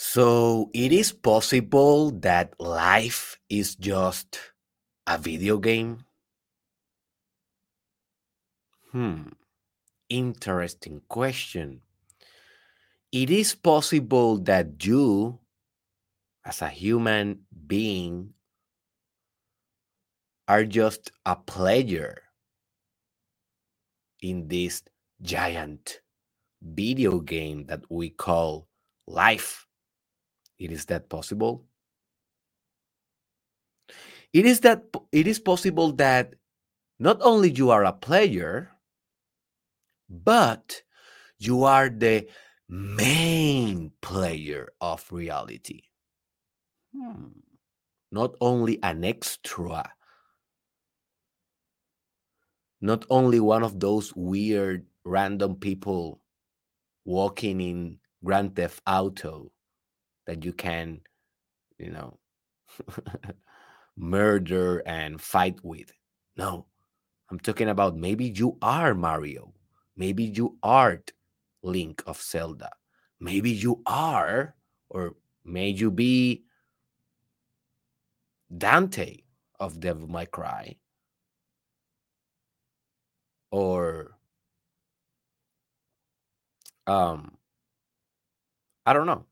So it is possible that life is just a video game? Hmm, interesting question. It is possible that you, as a human being, are just a player in this giant video game that we call life. It is that possible? It is that it is possible that not only you are a player, but you are the main player of reality. Hmm. Not only an extra, not only one of those weird random people walking in Grand Theft Auto that you can, you know, murder and fight with. No, I'm talking about maybe you are Mario. Maybe you are Link of Zelda. Maybe you are, or may you be Dante of Devil May Cry. Or um I don't know.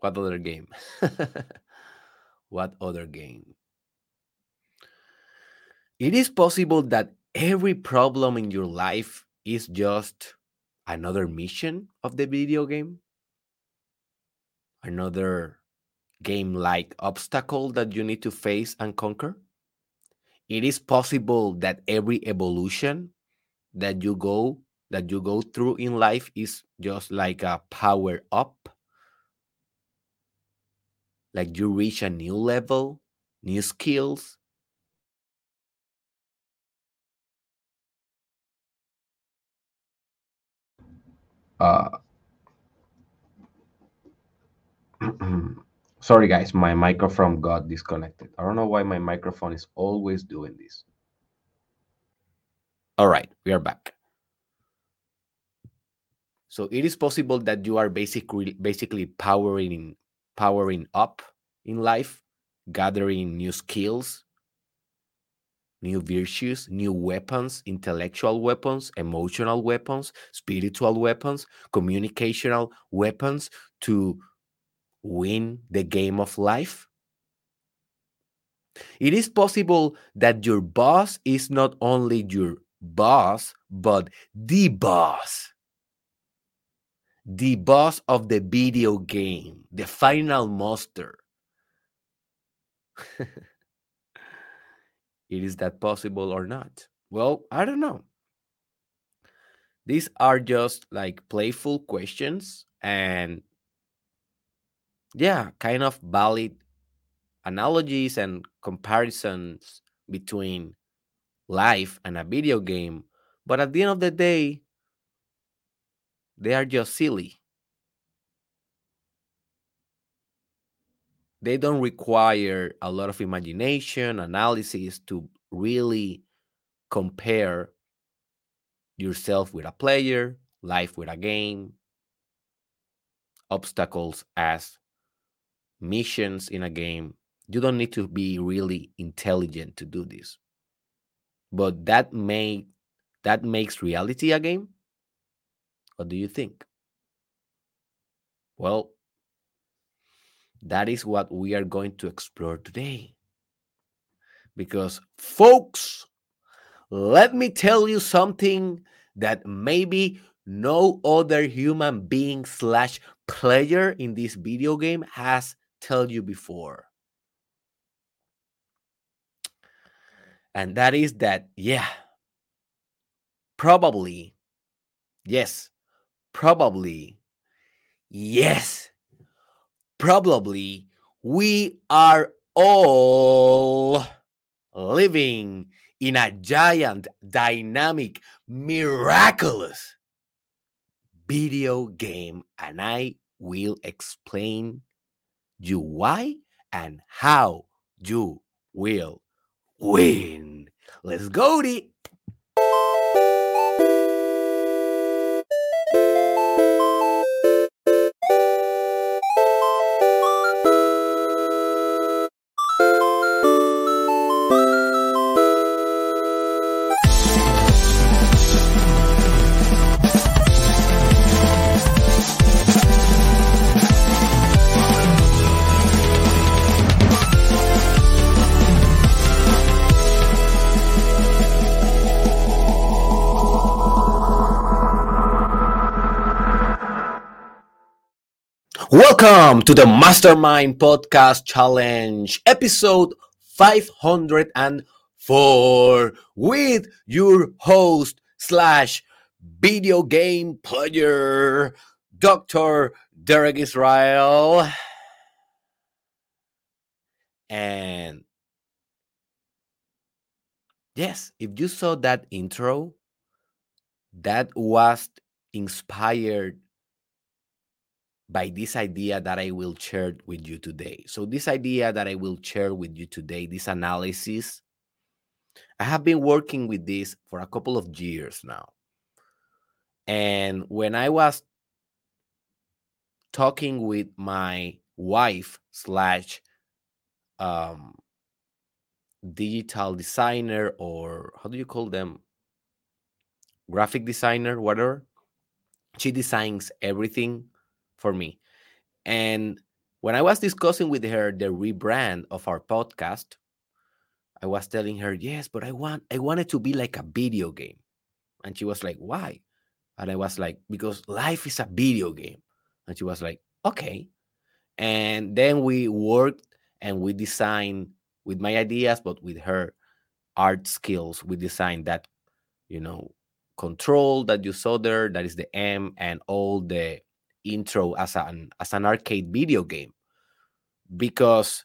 What other game? what other game? It is possible that every problem in your life is just another mission of the video game, another game like obstacle that you need to face and conquer. It is possible that every evolution that you go that you go through in life is just like a power up like you reach a new level, new skills. Uh, sorry, guys, my microphone got disconnected. I don't know why my microphone is always doing this. All right, we are back. So it is possible that you are basically basically powering powering up in life, gathering new skills, new virtues, new weapons, intellectual weapons, emotional weapons, spiritual weapons, communicational weapons to win the game of life? It is possible that your boss is not only your boss, but the boss the boss of the video game, the final monster. it is that possible or not? Well, I don't know. These are just like playful questions and yeah, kind of valid analogies and comparisons between life and a video game. But at the end of the day, they are just silly. They don't require a lot of imagination, analysis to really compare yourself with a player, life with a game, obstacles as missions in a game. You don't need to be really intelligent to do this. But that may that makes reality a game what do you think? Well, that is what we are going to explore today. Because, folks, let me tell you something that maybe no other human being slash player in this video game has told you before. And that is that, yeah, probably, yes, Probably. Yes. Probably we are all living in a giant, dynamic, miraculous video game. And I will explain you why and how you will win. Let's go, D. Welcome to the Mastermind Podcast Challenge, episode 504, with your host slash video game player, Dr. Derek Israel. And yes, if you saw that intro, that was inspired by this idea that I will share with you today. So, this idea that I will share with you today, this analysis, I have been working with this for a couple of years now. And when I was talking with my wife slash um, digital designer or how do you call them graphic designer whatever she designs everything for me. And when i was discussing with her the rebrand of our podcast i was telling her yes but i want i want it to be like a video game. And she was like why? And i was like because life is a video game. And she was like okay. And then we worked and we designed with my ideas, but with her art skills, we designed that, you know, control that you saw there, that is the M, and all the intro as an as an arcade video game. Because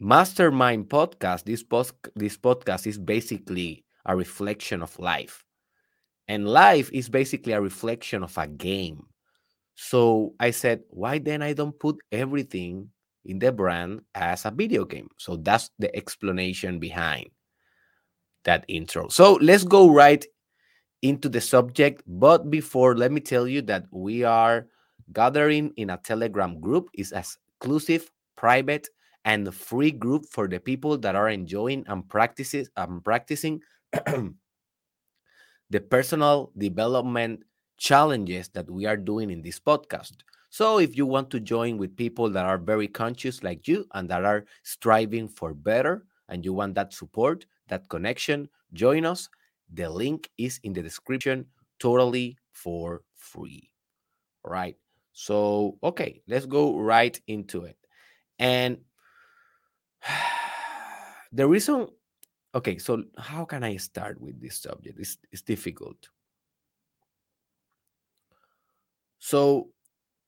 Mastermind podcast, this post this podcast is basically a reflection of life. And life is basically a reflection of a game. So I said, why then I don't put everything in the brand as a video game. So that's the explanation behind that intro. So let's go right into the subject. But before, let me tell you that we are gathering in a Telegram group. It's exclusive, private, and free group for the people that are enjoying and practices and practicing the personal development challenges that we are doing in this podcast. So, if you want to join with people that are very conscious like you and that are striving for better, and you want that support, that connection, join us. The link is in the description, totally for free. All right. So, okay, let's go right into it. And the reason, okay, so how can I start with this subject? It's, it's difficult. So,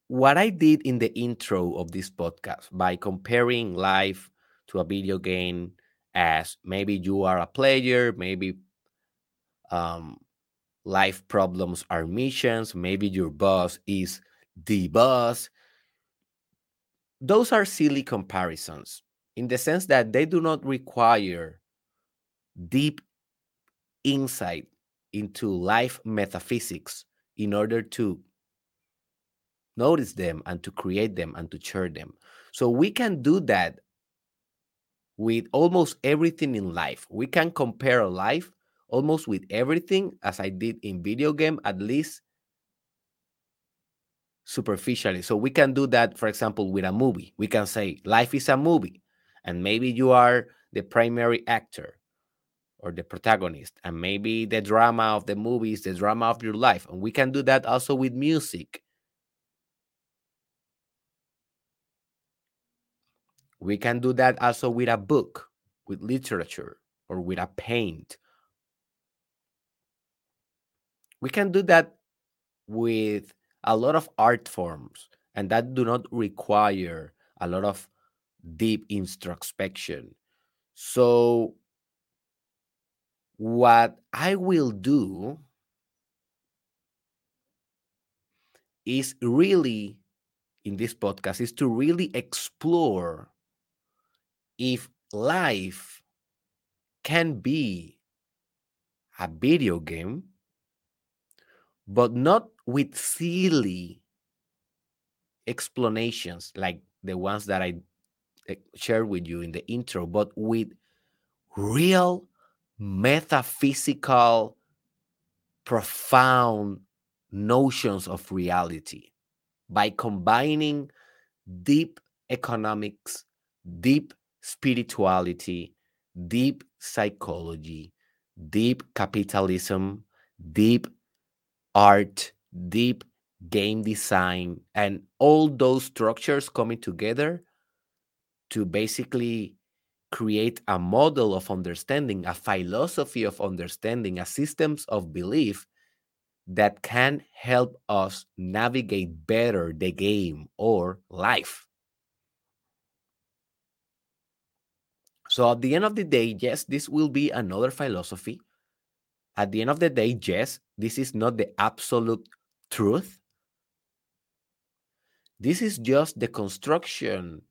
what I did in the intro of this podcast by comparing life to a video game as maybe you are a player, maybe um, life problems are missions, maybe your boss is the boss. Those are silly comparisons in the sense that they do not require deep insight into life metaphysics in order to notice them and to create them and to share them. So we can do that with almost everything in life. We can compare life almost with everything as I did in video game at least superficially. So we can do that for example with a movie. We can say life is a movie and maybe you are the primary actor or the protagonist and maybe the drama of the movie is the drama of your life and we can do that also with music We can do that also with a book, with literature, or with a paint. We can do that with a lot of art forms, and that do not require a lot of deep introspection. So, what I will do is really in this podcast is to really explore if life can be a video game, but not with silly explanations like the ones that I eh, shared with you in the intro, but with real metaphysical, profound notions of reality by combining deep economics, deep spirituality, deep psychology, deep capitalism, deep art, deep game design, and all those structures coming together to basically create a model of understanding, a philosophy of understanding, a systems of belief that can help us navigate better the game or life. So at the end of the day, yes, this will be another philosophy. At the end of the day, yes, this is not the absolute truth. This is just the construction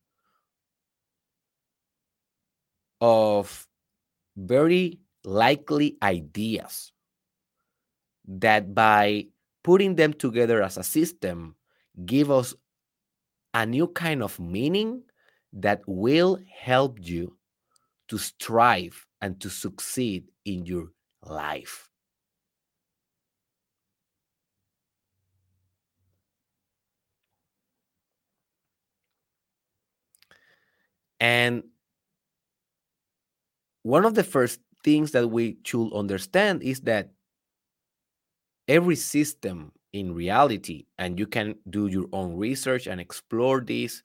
of very likely ideas that by putting them together as a system give us a new kind of meaning that will help you to strive and to succeed in your life. And one of the first things that we should understand is that every system in reality, and you can do your own research and explore this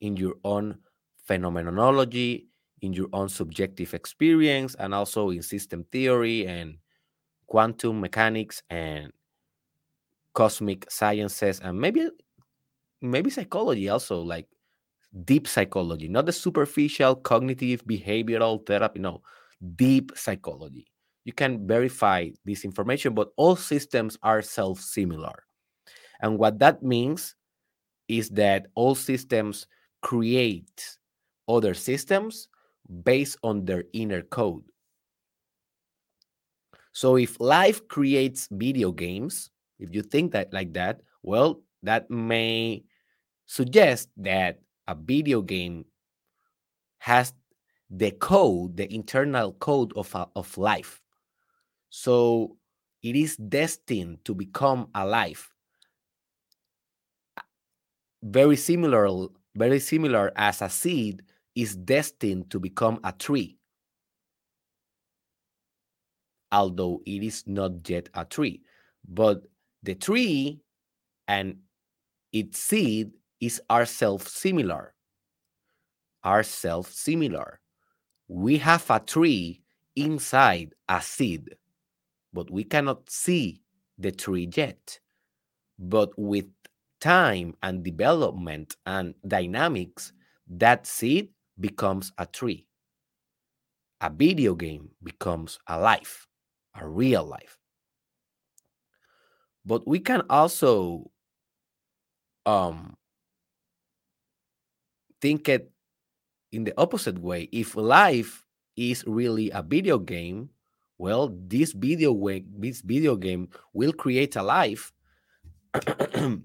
in your own phenomenology, in your own subjective experience, and also in system theory and quantum mechanics and cosmic sciences, and maybe maybe psychology also, like deep psychology, not the superficial cognitive behavioral therapy. No, deep psychology. You can verify this information, but all systems are self similar. And what that means is that all systems create other systems based on their inner code. So if life creates video games, if you think that like that, well, that may suggest that a video game has the code, the internal code of, a, of life. So it is destined to become alive. Very similar, very similar as a seed is destined to become a tree, although it is not yet a tree. But the tree and its seed is ourself similar. Ourself similar. We have a tree inside a seed, but we cannot see the tree yet. But with time and development and dynamics, that seed becomes a tree. A video game becomes a life, a real life. But we can also um, think it in the opposite way. If life is really a video game, well, this video way, this video game will create a life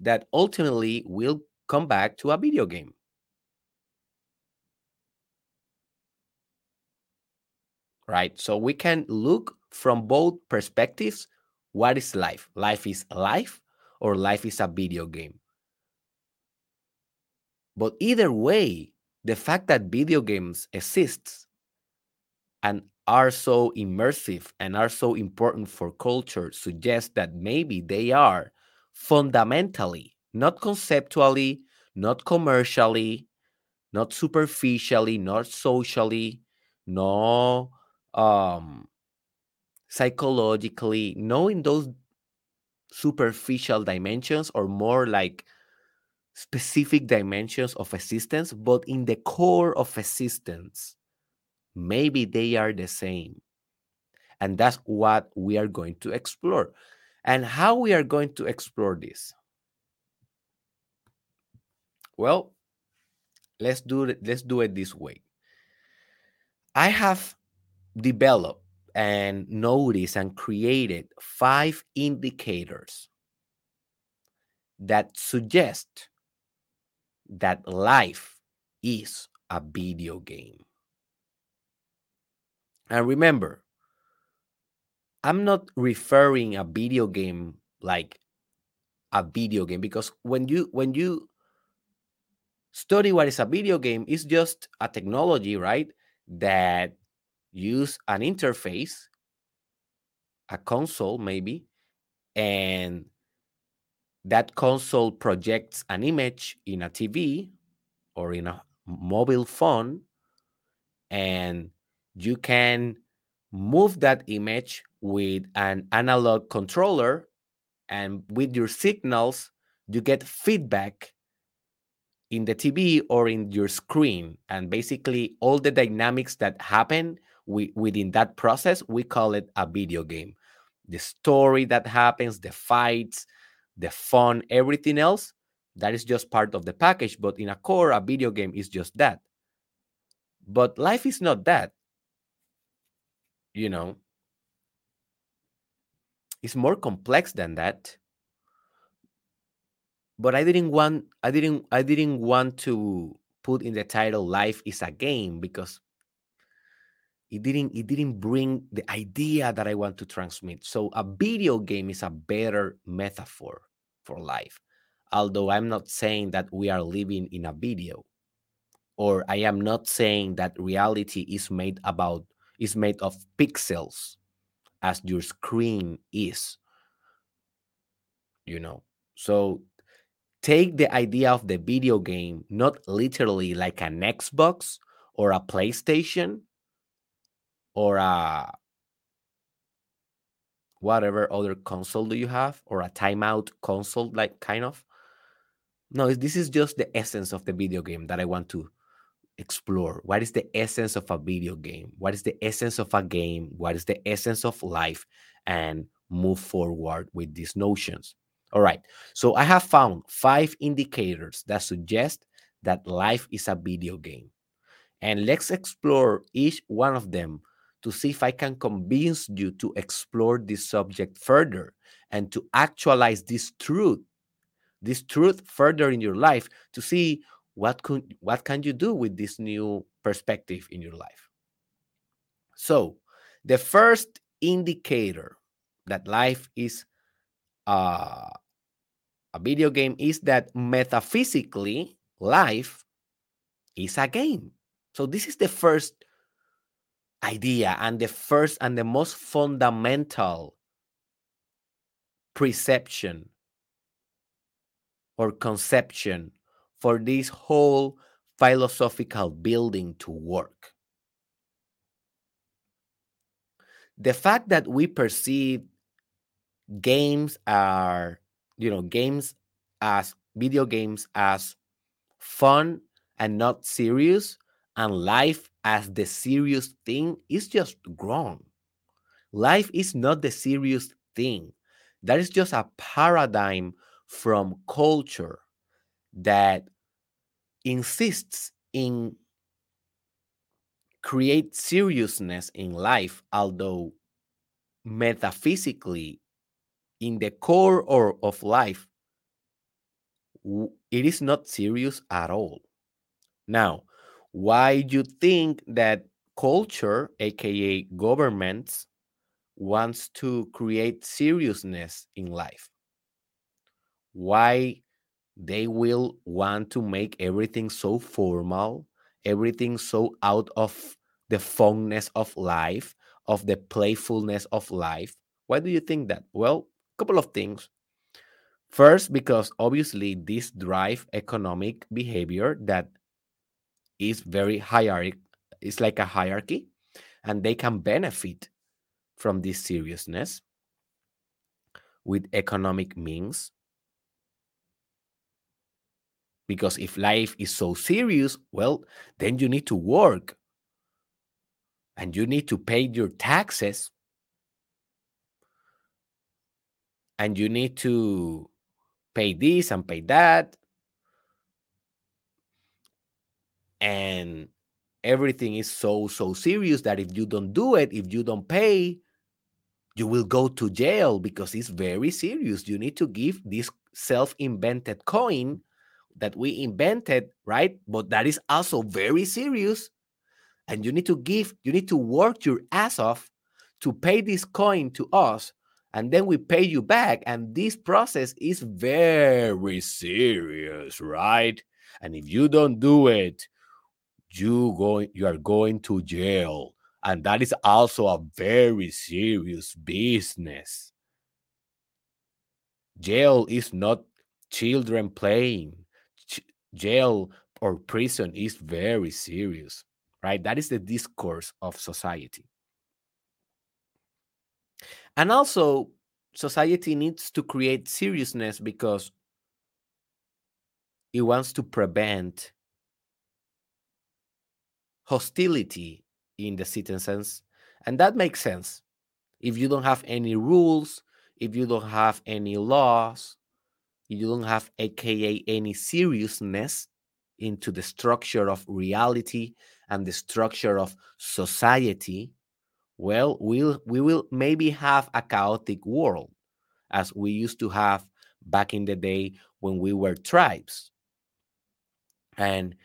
that ultimately will come back to a video game. Right? So we can look from both perspectives. What is life? Life is life or life is a video game. But either way, the fact that video games exist and are so immersive and are so important for culture suggests that maybe they are fundamentally, not conceptually, not commercially, not superficially, not socially, no um psychologically, knowing those superficial dimensions or more like specific dimensions of existence, but in the core of existence, maybe they are the same. And that's what we are going to explore. And how we are going to explore this? Well, let's do it, let's do it this way. I have developed and noticed and created five indicators that suggest that life is a video game. And remember, I'm not referring a video game like a video game because when you when you study what is a video game, it's just a technology, right? That use an interface, a console maybe, and that console projects an image in a TV or in a mobile phone, and you can move that image with an analog controller, and with your signals, you get feedback in the TV or in your screen. And basically, all the dynamics that happen within that process, we call it a video game. The story that happens, the fights, the fun, everything else, that is just part of the package. But in a core, a video game is just that. But life is not that. You know, it's more complex than that. But I didn't want I didn't I didn't want to put in the title life is a game because it didn't it didn't bring the idea that I want to transmit. So a video game is a better metaphor for life. Although I'm not saying that we are living in a video or I am not saying that reality is made about is made of pixels as your screen is. You know. So take the idea of the video game not literally like an Xbox or a PlayStation or a whatever other console do you have or a timeout console like kind of? No this is just the essence of the video game that i want to explore. What is the essence of a video game? What is the essence of a game? What is the essence of life? And move forward with these notions. All right so i have found five indicators that suggest that life is a video game. And let's explore each one of them to see if I can convince you to explore this subject further and to actualize this truth, this truth further in your life to see what could what can you do with this new perspective in your life. So, the first indicator that life is uh, a video game is that metaphysically life is a game. So this is the first idea and the first and the most fundamental perception or conception for this whole philosophical building to work. The fact that we perceive games are, you know, games as video games as fun and not serious and life as the serious thing is just wrong. Life is not the serious thing. That is just a paradigm from culture that insists in create seriousness in life although metaphysically in the core or of life it is not serious at all now why do you think that culture aka governments wants to create seriousness in life? Why they will want to make everything so formal everything so out of the funness of life of the playfulness of life? Why do you think that? Well a couple of things. First because obviously this drive economic behavior that is very hierarchic. It's like a hierarchy, and they can benefit from this seriousness with economic means. Because if life is so serious, well, then you need to work and you need to pay your taxes and you need to pay this and pay that and everything is so so serious that if you don't do it if you don't pay you will go to jail because it's very serious. You need to give this self-invented coin that we invented right? But that is also very serious. And you need to give you need to work your ass off to pay this coin to us and then we pay you back. And this process is very serious right? And if you don't do it you going you are going to jail and that is also a very serious business jail is not children playing, ch- jail or prison is very serious, right? That is the discourse of society. And also, society needs to create seriousness because it wants to prevent hostility in the citizens. And that makes sense. If you don't have any rules, if you don't have any laws, you don't have, aka, any seriousness into the structure of reality and the structure of society, well, we'll we will maybe have a chaotic world as we used to have back in the day when we were tribes. And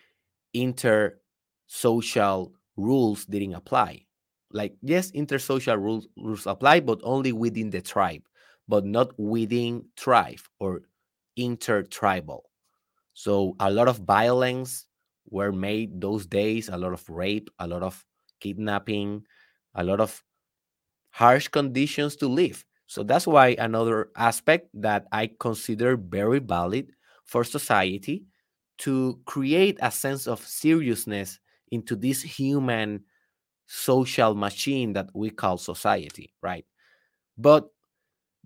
inter-social rules didn't apply. Like, yes, intersocial rules, rules apply, but only within the tribe, but not within tribe or intertribal. So a lot of violence were made those days, a lot of rape, a lot of kidnapping, a lot of harsh conditions to live. So that's why another aspect that I consider very valid for society to create a sense of seriousness into this human social machine that we call society, right? But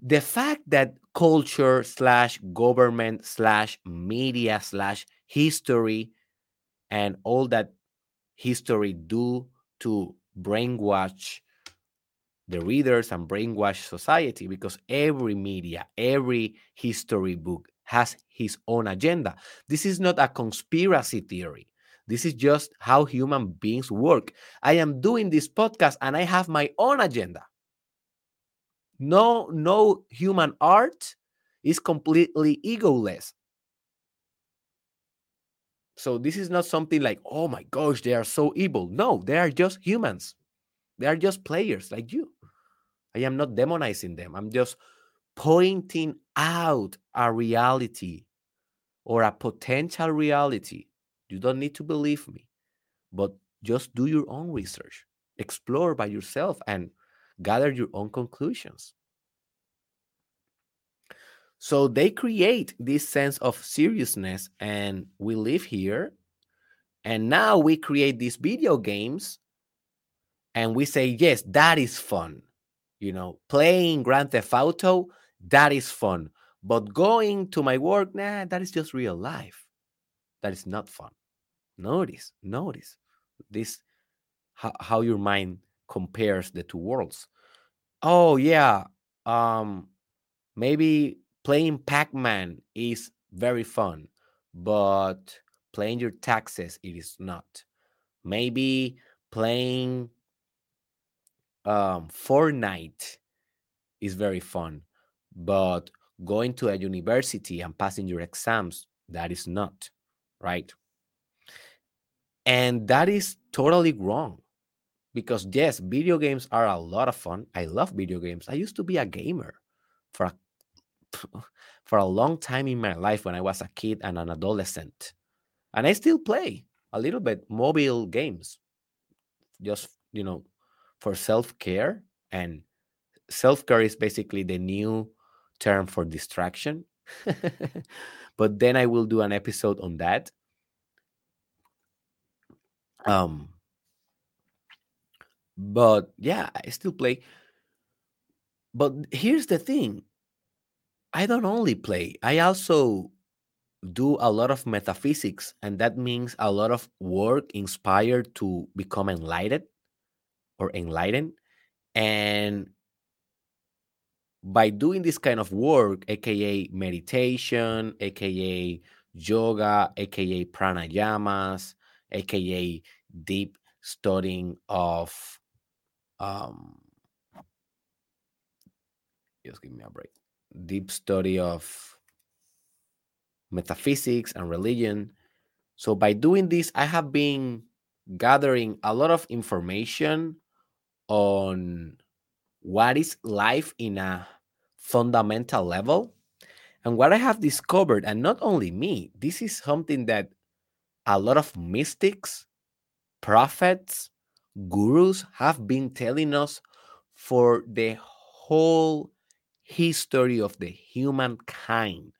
the fact that culture slash government slash media slash history and all that history do to brainwash the readers and brainwash society because every media every history book has his own agenda this is not a conspiracy theory this is just how human beings work i am doing this podcast and i have my own agenda no, no human art is completely egoless. So this is not something like, oh my gosh, they are so evil. No, they are just humans. They are just players like you. I am not demonizing them. I'm just pointing out a reality or a potential reality. You don't need to believe me, but just do your own research, explore by yourself, and gather your own conclusions. So they create this sense of seriousness, and we live here. And now we create these video games, and we say, yes, that is fun. You know, playing Grand Theft Auto, that is fun. But going to my work, nah, that is just real life. That is not fun. Notice, notice this how, how your mind compares the two worlds. Oh yeah um maybe playing pac-man is very fun but playing your taxes it is not. Maybe playing um fortnite is very fun but going to a university and passing your exams that is not right and that is totally wrong because yes video games are a lot of fun. I love video games. I used to be a gamer for a, for a long time in my life when i was a kid and an adolescent. And i still play a little bit mobile games just you know for self-care. And self-care is basically the new term for distraction. But then i will do an episode on that um but yeah, I still play. But here's the thing I don't only play, I also do a lot of metaphysics, and that means a lot of work inspired to become enlightened or enlightened. And by doing this kind of work, aka meditation, aka yoga, aka pranayamas, aka deep studying of um, just give me a break. Deep study of metaphysics and religion. So by doing this, I have been gathering a lot of information on what is life in a fundamental level. And what I have discovered, and not only me, this is something that a lot of mystics, prophets, gurus have been telling us for the whole history of the humankind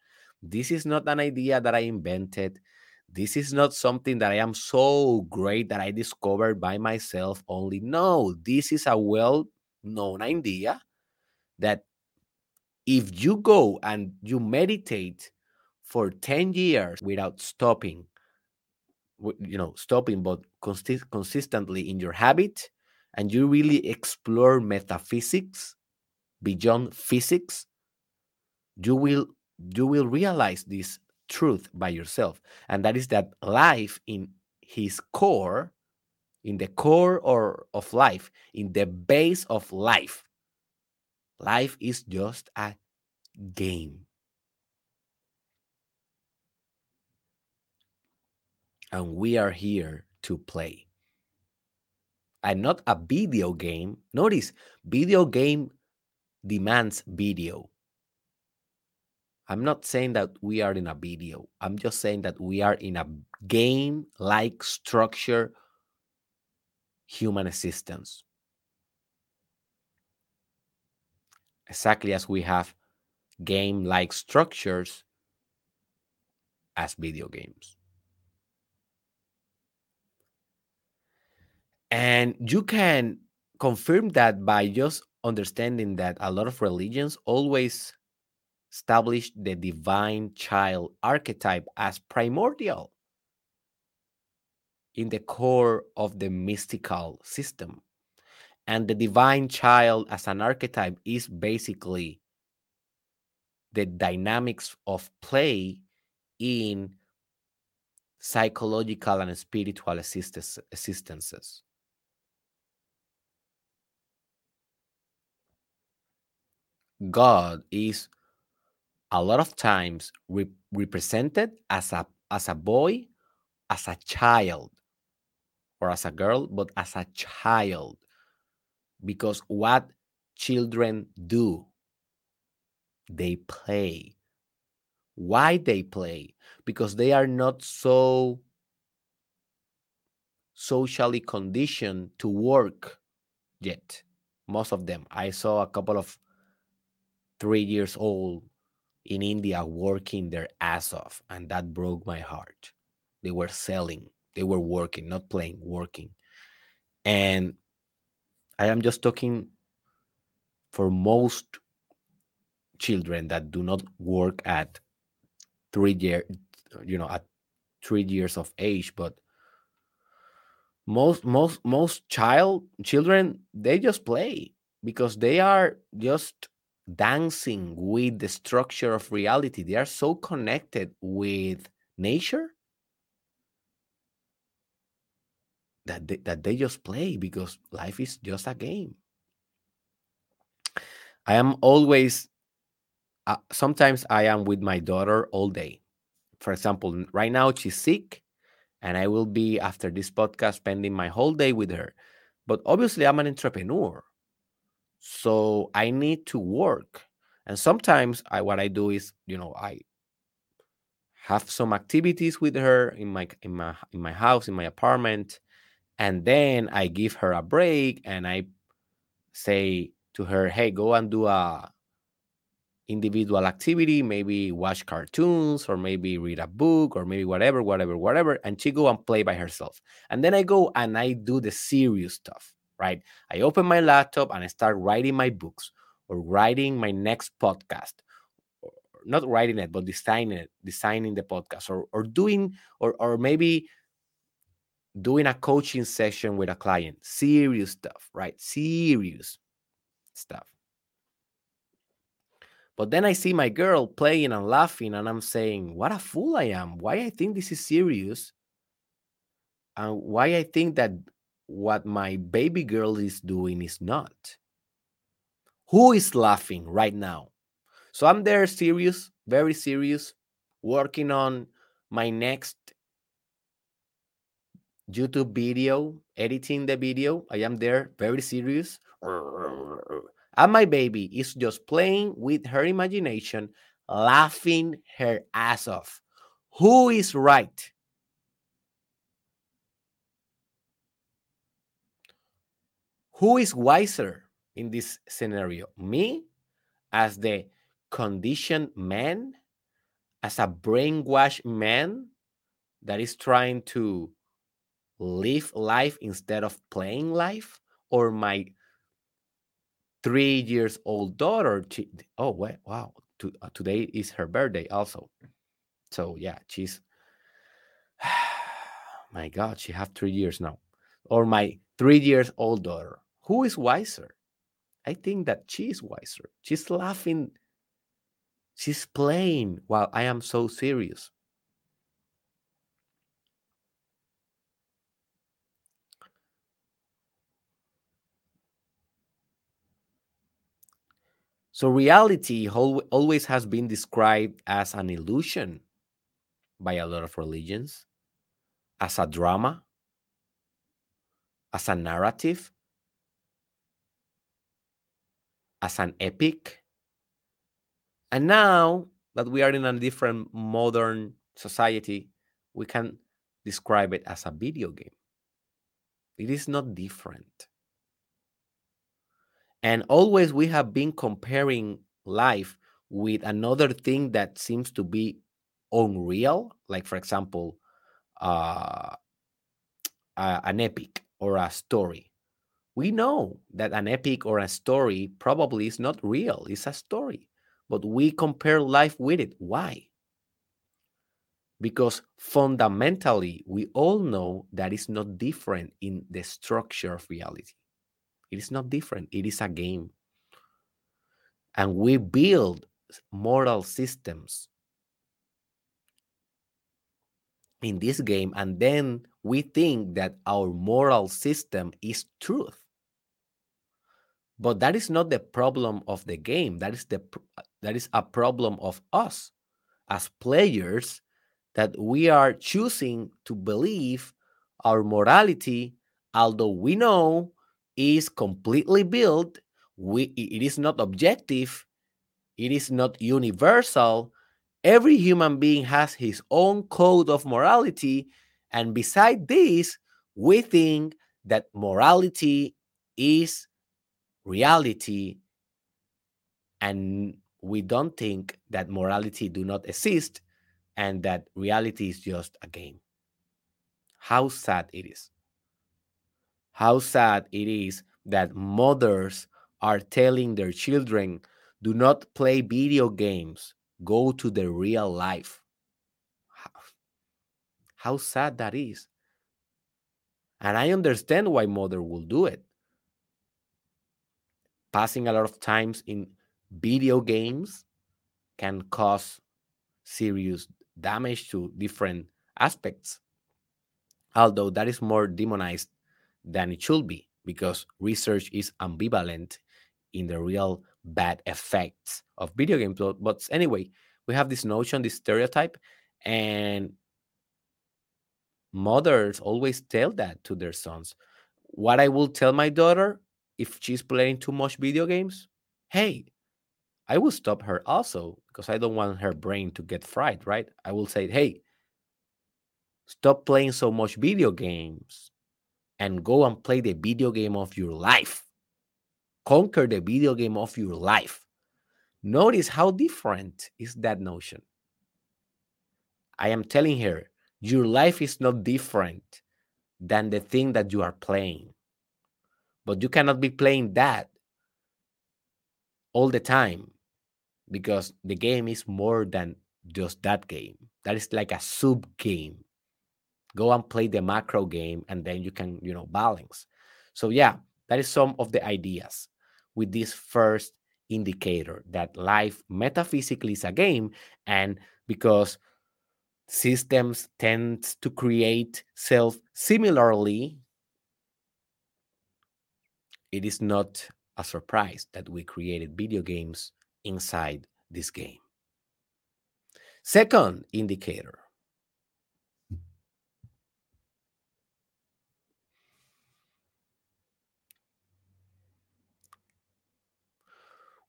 This is not an idea that I invented. This is not something that I am so great that I discovered by myself only. No, this is a well known idea that if you go and you meditate for 10 years without stopping, you know, stopping, but consist- consistently in your habit, and you really explore metaphysics beyond physics, you will you will realize this truth by yourself and that is that life in his core in the core or of life in the base of life life is just a game and we are here to play and not a video game notice video game demands video I'm not saying that we are in a video. I'm just saying that we are in a game like structure human existence. Exactly as we have game like structures as video games. And you can confirm that by just understanding that a lot of religions always established the divine child archetype as primordial in the core of the mystical system. And the divine child as an archetype is basically the dynamics of play in psychological and spiritual existences. God is a lot of times re- represented as a as a boy, as a child, or as a girl, but as a child. Because what children do, they play. Why they play? Because they are not so socially conditioned to work yet. Most of them. I saw a couple of three years old in India working their ass off, and that broke my heart. They were selling, they were working, not playing, working. And I am just talking for most children that do not work at three year, you know, at three years of age, but most most most child children they just play because they are just dancing with the structure of reality. They are so connected with nature that they, that they just play because life is just a game. I am always, uh, sometimes I am with my daughter all day. For example, right now she's sick, and I will be, after this podcast, spending my whole day with her. But obviously, I'm an entrepreneur. So I need to work. And sometimes I what I do is, you know, I have some activities with her in my in my in my house, in my apartment, and then I give her a break and I say to her, "Hey, go and do a individual activity, maybe watch cartoons or maybe read a book or maybe whatever, whatever, whatever, and she go and play by herself. And then I go and I do the serious stuff right? I open my laptop and I start writing my books or writing my next podcast. Not writing it, but designing it, designing the podcast, or or doing, or or maybe doing a coaching session with a client. Serious stuff, right? Serious stuff. But then I see my girl playing and laughing, and I'm saying, What a fool I am. Why I think this is serious. And why I think that what my baby girl is doing is not. Who is laughing right now? So I'm there serious, very serious, working on my next YouTube video, editing the video. I am there very serious. And my baby is just playing with her imagination, laughing her ass off. Who is right? Who is wiser in this scenario? Me, as the conditioned man, as a brainwashed man that is trying to live life instead of playing life? Or my three years old daughter she, oh wait, wow to, uh, today is her birthday also. So yeah she's my god she have three years now. Or my three years old daughter who is wiser? I think that she is wiser. She's laughing. She's playing while i am so serious. So reality always has been described as an illusion by a lot of religions, as a drama, as a narrative, as an epic. And now that we are in a different modern society, we can describe it as a video game. It is not different. And always we have been comparing life with another thing that seems to be unreal, like, for example, uh, uh, an epic or a story. We know that an epic or a story probably is not real, it's a story, but we compare life with it. Why? Because fundamentally, we all know that it's not different in the structure of reality. It is not different, it is a game. And we build moral systems in this game, and then we think that our moral system is truth. But that is not the problem of the game. That is the that is a problem of us as players that we are choosing to believe our morality, although we know is completely built. We, it is not objective. It is not universal. Every human being has his own code of morality. And beside this, we think that morality is reality. And we don't think that morality do not exist and that reality is just a game. How sad it is how sad it is that mothers are telling their children do not play video games go to the real life how sad that is and i understand why mother will do it passing a lot of times in video games can cause serious damage to different aspects although that is more demonized than it should be because research is ambivalent in the real bad effects of video games. But anyway, we have this notion, this stereotype, and mothers always tell that to their sons. What I will tell my daughter if she's playing too much video games, hey, I will stop her also because I don't want her brain to get fried, right? I will say, hey, stop playing so much video games and go and play the video game of your life. Conquer the video game of your life. Notice how different is that notion. I am telling her, your life is not different than the thing that you are playing. But you cannot be playing that all the time because the game is more than just that game. That is like a sub game go and play the macro game and then you can you know balance so yeah that is some of the ideas with this first indicator that life metaphysically is a game and because systems tend to create self similarly it is not a surprise that we created video games inside this game second indicator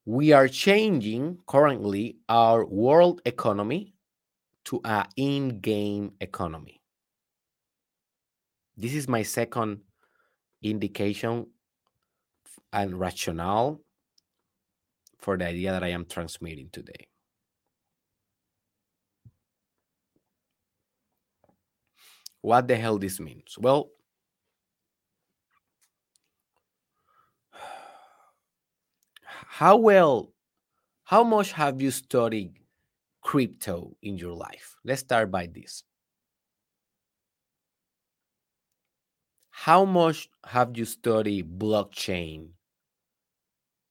we are changing currently our world economy to an in-game economy. This is my second indication and rationale for the idea that I am transmitting today. What the hell this means? Well, how well how much have you studied crypto in your life let's start by this how much have you studied blockchain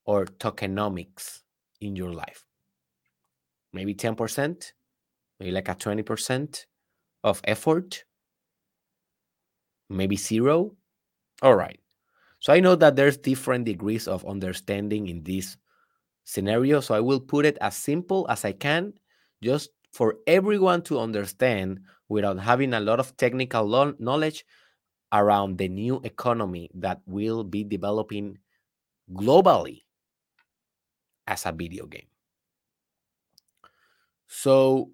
or tokenomics in your life? Maybe 10%, maybe like a 20% of effort, maybe zero. All right. So I know that there's different degrees of understanding in this scenario. So I will put it as simple as I can, just for everyone to understand without having a lot of technical knowledge around the new economy that will be developing globally as a video game. So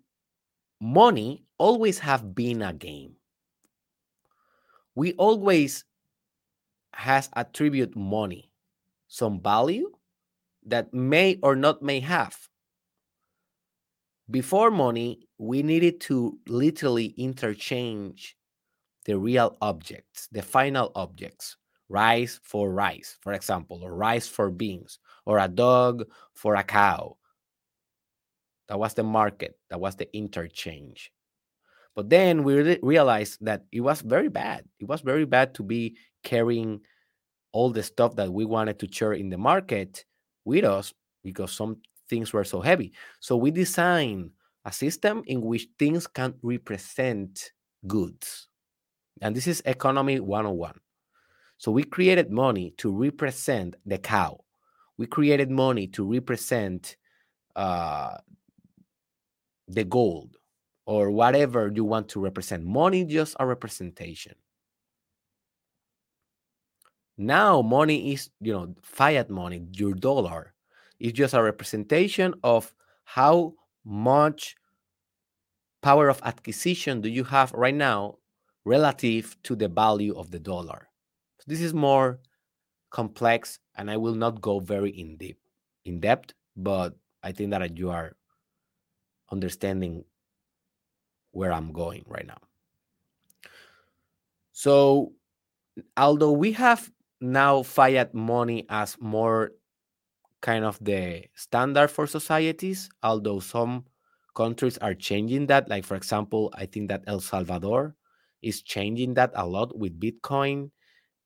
money always have been a game. We always has attribute money some value that may or not may have. Before money, we needed to literally interchange the real objects, the final objects, rice for rice, for example, or rice for beans, or a dog for a cow. That was the market, that was the interchange. But then we re- realized that it was very bad. It was very bad to be carrying all the stuff that we wanted to share in the market with us because some things were so heavy. So we designed a system in which things can represent goods. And this is economy 101. So we created money to represent the cow. We created money to represent uh, the gold or whatever you want to represent. Money just a representation. Now money is, you know, fiat money, your dollar is just a representation of how much power of acquisition do you have right now relative to the value of the dollar. So this is more complex and I will not go very in deep in depth, but I think that you are understanding where I'm going right now. So although we have now fiat money as more kind of the standard for societies, although some countries are changing that. Like, for example, I think that El Salvador is changing that a lot with Bitcoin,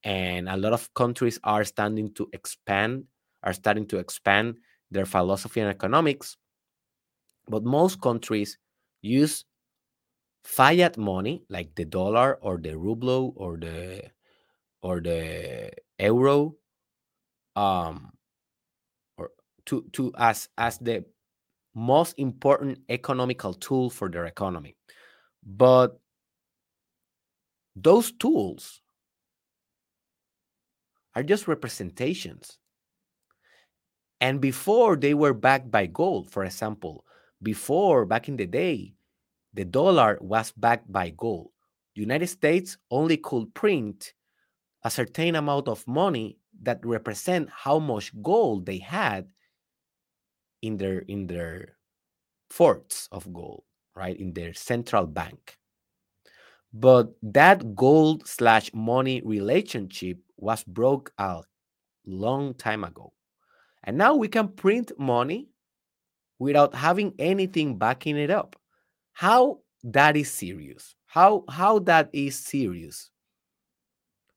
and a lot of countries are starting to expand, are starting to expand their philosophy and economics. But most countries use fiat money, like the dollar or the ruble or the or the euro, um, or to to as as the most important economical tool for their economy. But those tools are just representations. And before they were backed by gold, for example, before back in the day, the dollar was backed by gold. The United States only could print a certain amount of money that represent how much gold they had in their in their forts of gold, right? In their central bank. But that gold slash money relationship was broke a long time ago. And now we can print money without having anything backing it up. How that is serious? How how that is serious?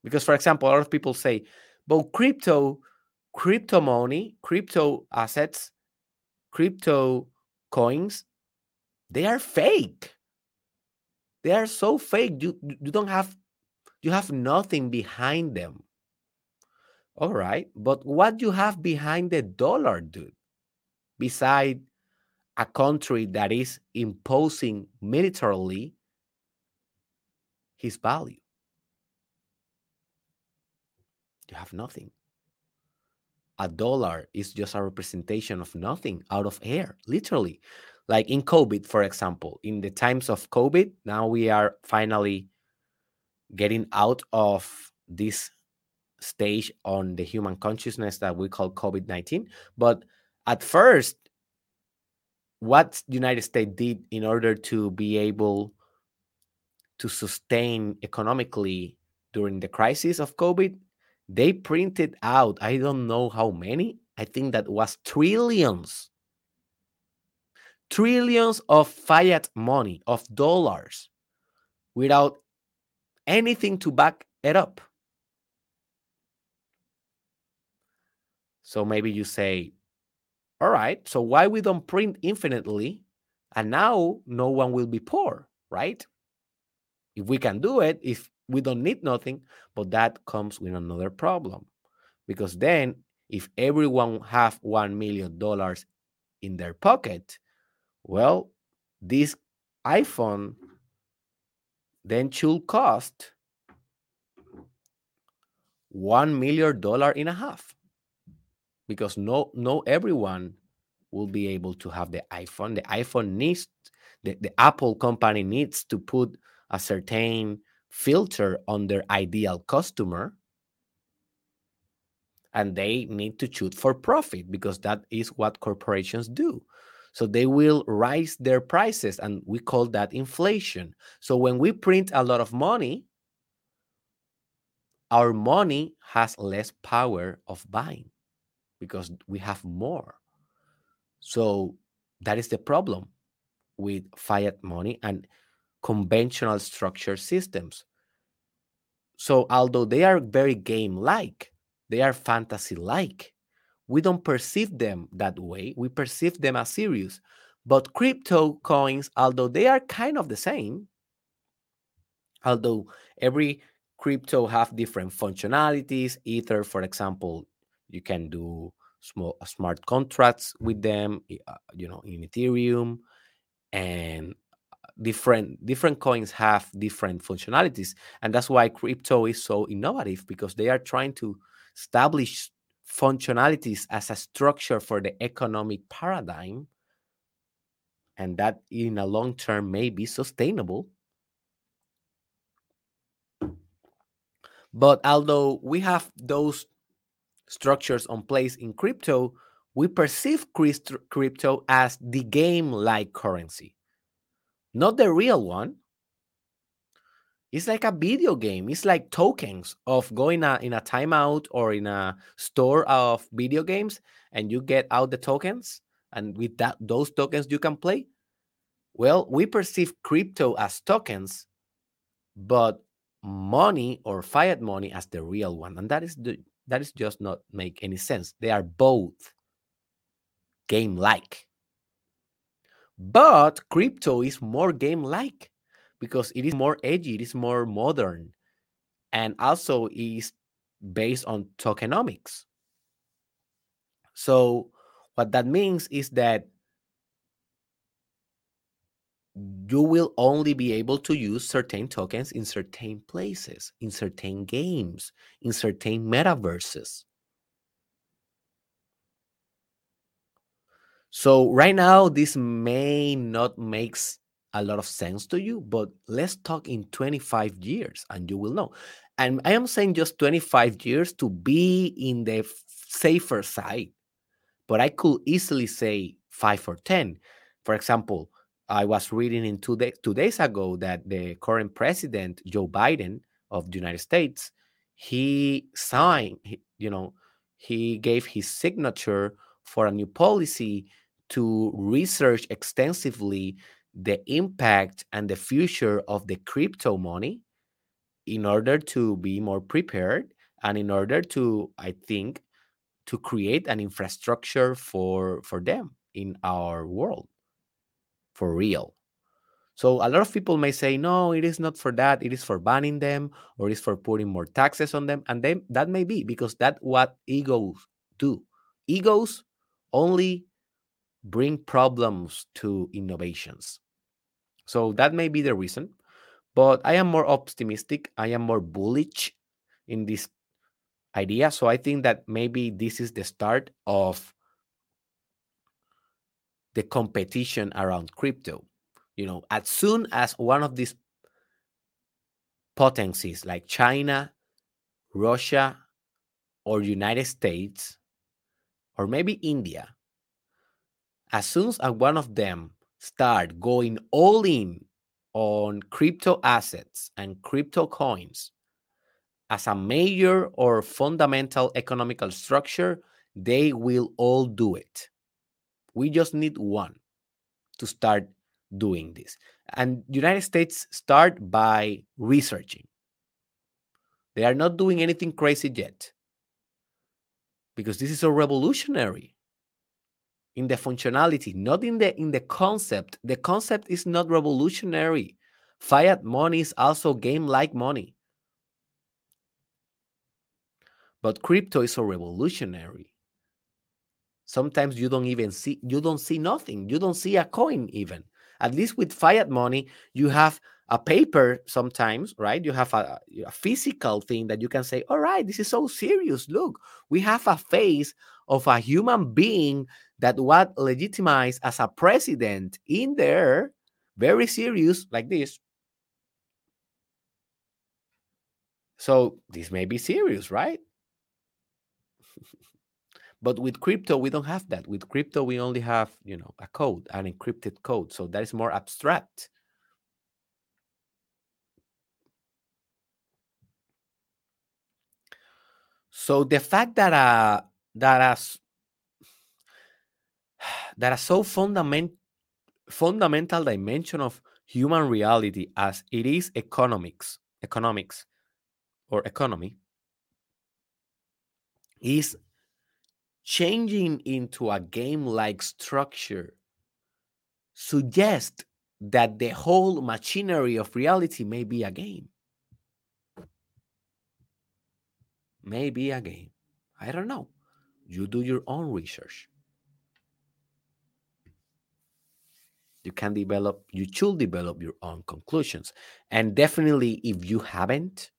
Because for example, a lot of people say, but crypto, crypto money, crypto assets, crypto coins, they are fake. They are so fake. You you don't have you have nothing behind them. All right, but what you have behind the dollar, dude? Beside a country that is imposing militarily his value. You have nothing. A dollar is just a representation of nothing out of air, literally like in COVID, for example, in the times of COVID, now we are finally getting out of this stage on the human consciousness that we call COVID 19. But at first, what the United States did in order to be able to sustain economically during the crisis of COVID, they printed out, I don't know how many, I think that was trillions, trillions of fiat money, of dollars, without anything to back it up. So maybe you say, all right, so why we don't print infinitely and now no one will be poor, right? If we can do it, if we don't need nothing, but that comes with another problem. Because then if everyone have 1 million dollars in their pocket, well, this iPhone then should cost one million dollar and a half because no no everyone will be able to have the iphone. The iphone needs the, the apple company needs to put a certain filter on their ideal customer and they need to shoot for profit because that is what corporations do so they will raise their prices and we call that inflation so when we print a lot of money our money has less power of buying because we have more. So that is the problem with fiat money and conventional structure systems. So although they are very game like, they are fantasy like, we don't perceive them that way. We perceive them as serious. But crypto coins, although they are kind of the same, although every crypto have different functionalities, Ether, for example, you can do small uh, smart contracts with them uh, you know in ethereum and uh, different different coins have different functionalities and that's why crypto is so innovative because they are trying to establish functionalities as a structure for the economic paradigm and that in a long term may be sustainable but although we have those structures on place in crypto, we perceive crypto as the game like currency, not the real one. It's like a video game. It's like tokens of going a, in a timeout or in a store of video games, and you get out the tokens, and with that those tokens you can play. Well, we perceive crypto as tokens, but money or fiat money as the real one, and that is the that is just not make any sense. They are both game like. But crypto is more game like because it is more edgy, it is more modern, and also is based on tokenomics. So, what that means is that you will only be able to use certain tokens in certain places, in certain games, in certain metaverses. So right now, this may not makes a lot of sense to you, but let's talk in 25 years and you will know. And I am saying just 25 years to be in the safer side, but I could easily say five or 10. For example, I was reading in two, day, two days ago that the current president, Joe Biden of the United States, he signed, you know, he gave his signature for a new policy to research extensively the impact and the future of the crypto money in order to be more prepared and in order to, I think, to create an infrastructure for for them in our world for real. So a lot of people may say, no, it is not for that. It is for banning them or it's for putting more taxes on them. And then that may be because that's what egos do. Egos only bring problems to innovations. So that may be the reason. But I am more optimistic. I am more bullish in this idea. So I think that maybe this is the start of the competition around crypto. You know, as soon as one of these potencies like China, Russia, or United States, or maybe India, as soon as one of them start going all in on crypto assets and crypto coins as a major or fundamental economical structure, they will all do it. We just need one to start doing this. And United States start by researching. They are not doing anything crazy yet because this is a revolutionary in the functionality, not in the in the concept. The concept is not revolutionary. Fiat money is also game-like money. But crypto is so revolutionary. Sometimes you don't even see you don't see nothing. You don't see a coin even. At least with fiat money, you have a paper sometimes, right? You have a, a, physical thing that you can say, all right, this is so serious. Look, we have a face of a human being that what legitimized as a president in there, very serious, like this. So this may be serious, right? but with crypto, we don't have that. With crypto, we only have, you know, a code, an encrypted code. So that is more abstract. So the fact that uh that as that a so fundament, fundamental dimension of human reality as it is economics, economics or economy is changing into a game-like structure suggest that the whole machinery of reality may be a game. Maybe a game. I don't know. You do your own research. You can develop, you should develop your own conclusions. And definitely, if you haven't,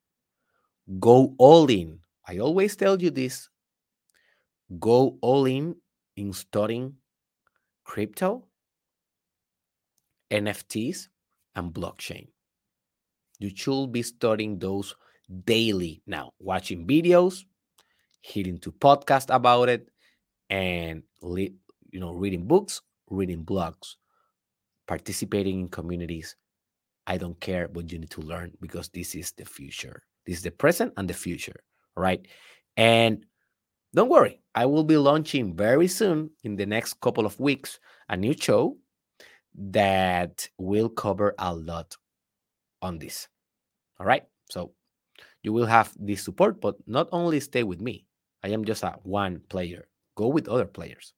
go all in. I always tell you this go all in in studying crypto, NFTs, and blockchain. You should be studying those daily now, watching videos, hearing to podcast about it, and you know, reading books, reading blogs, participating in communities. I don't care, but you need to learn because this is the future. This is the present and the future, right? And don't worry, I will be launching very soon in the next couple of weeks a new show that will cover a lot on this. All right. So you will have this support, but not only stay with me. I am just a one player. Go with other players.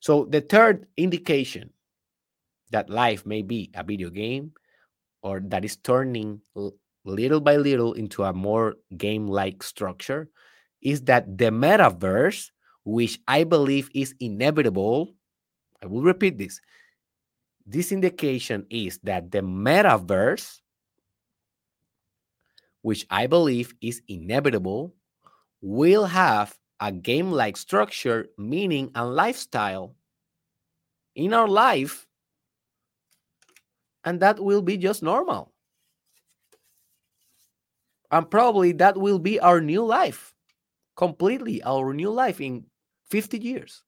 So the third indication that life may be a video game or that is turning little by little into a more game-like structure is that the metaverse, which I believe is inevitable, I will repeat this. This indication is that the metaverse which I believe is inevitable, will have a game like structure, meaning, and lifestyle in our life. And that will be just normal. And probably that will be our new life, completely our new life in 50 years.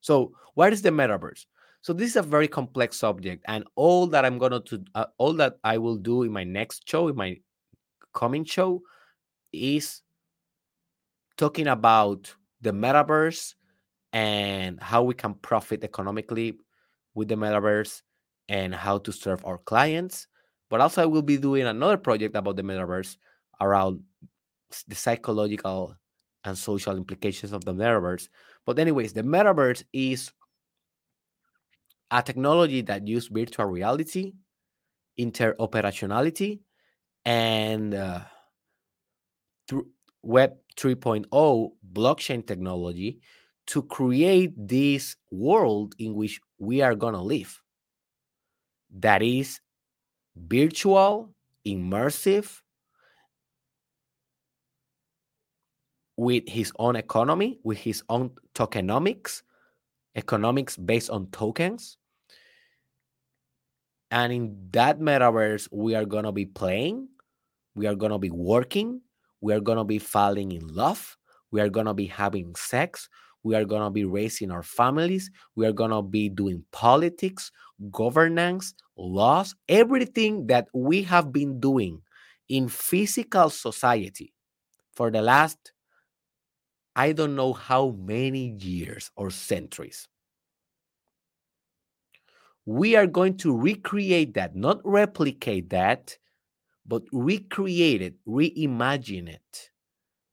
So, what is the metaverse? So this is a very complex subject, and all that I'm gonna to uh, all that I will do in my next show, in my coming show is talking about the metaverse and how we can profit economically with the metaverse and how to serve our clients. But also, I will be doing another project about the metaverse around the psychological and social implications of the metaverse. But, anyways, the metaverse is a technology that uses virtual reality, interoperationality, and uh, Web 3.0 blockchain technology to create this world in which we are going to live that is virtual, immersive, with his own economy, with his own tokenomics, economics based on tokens. And in that metaverse, we are going to be playing we are going to be working. We are going to be falling in love. We are going to be having sex. We are going to be raising our families. We are going to be doing politics, governance, laws, everything that we have been doing in physical society for the last, I don't know how many years or centuries. We are going to recreate that, not replicate that, but recreate it, reimagine it.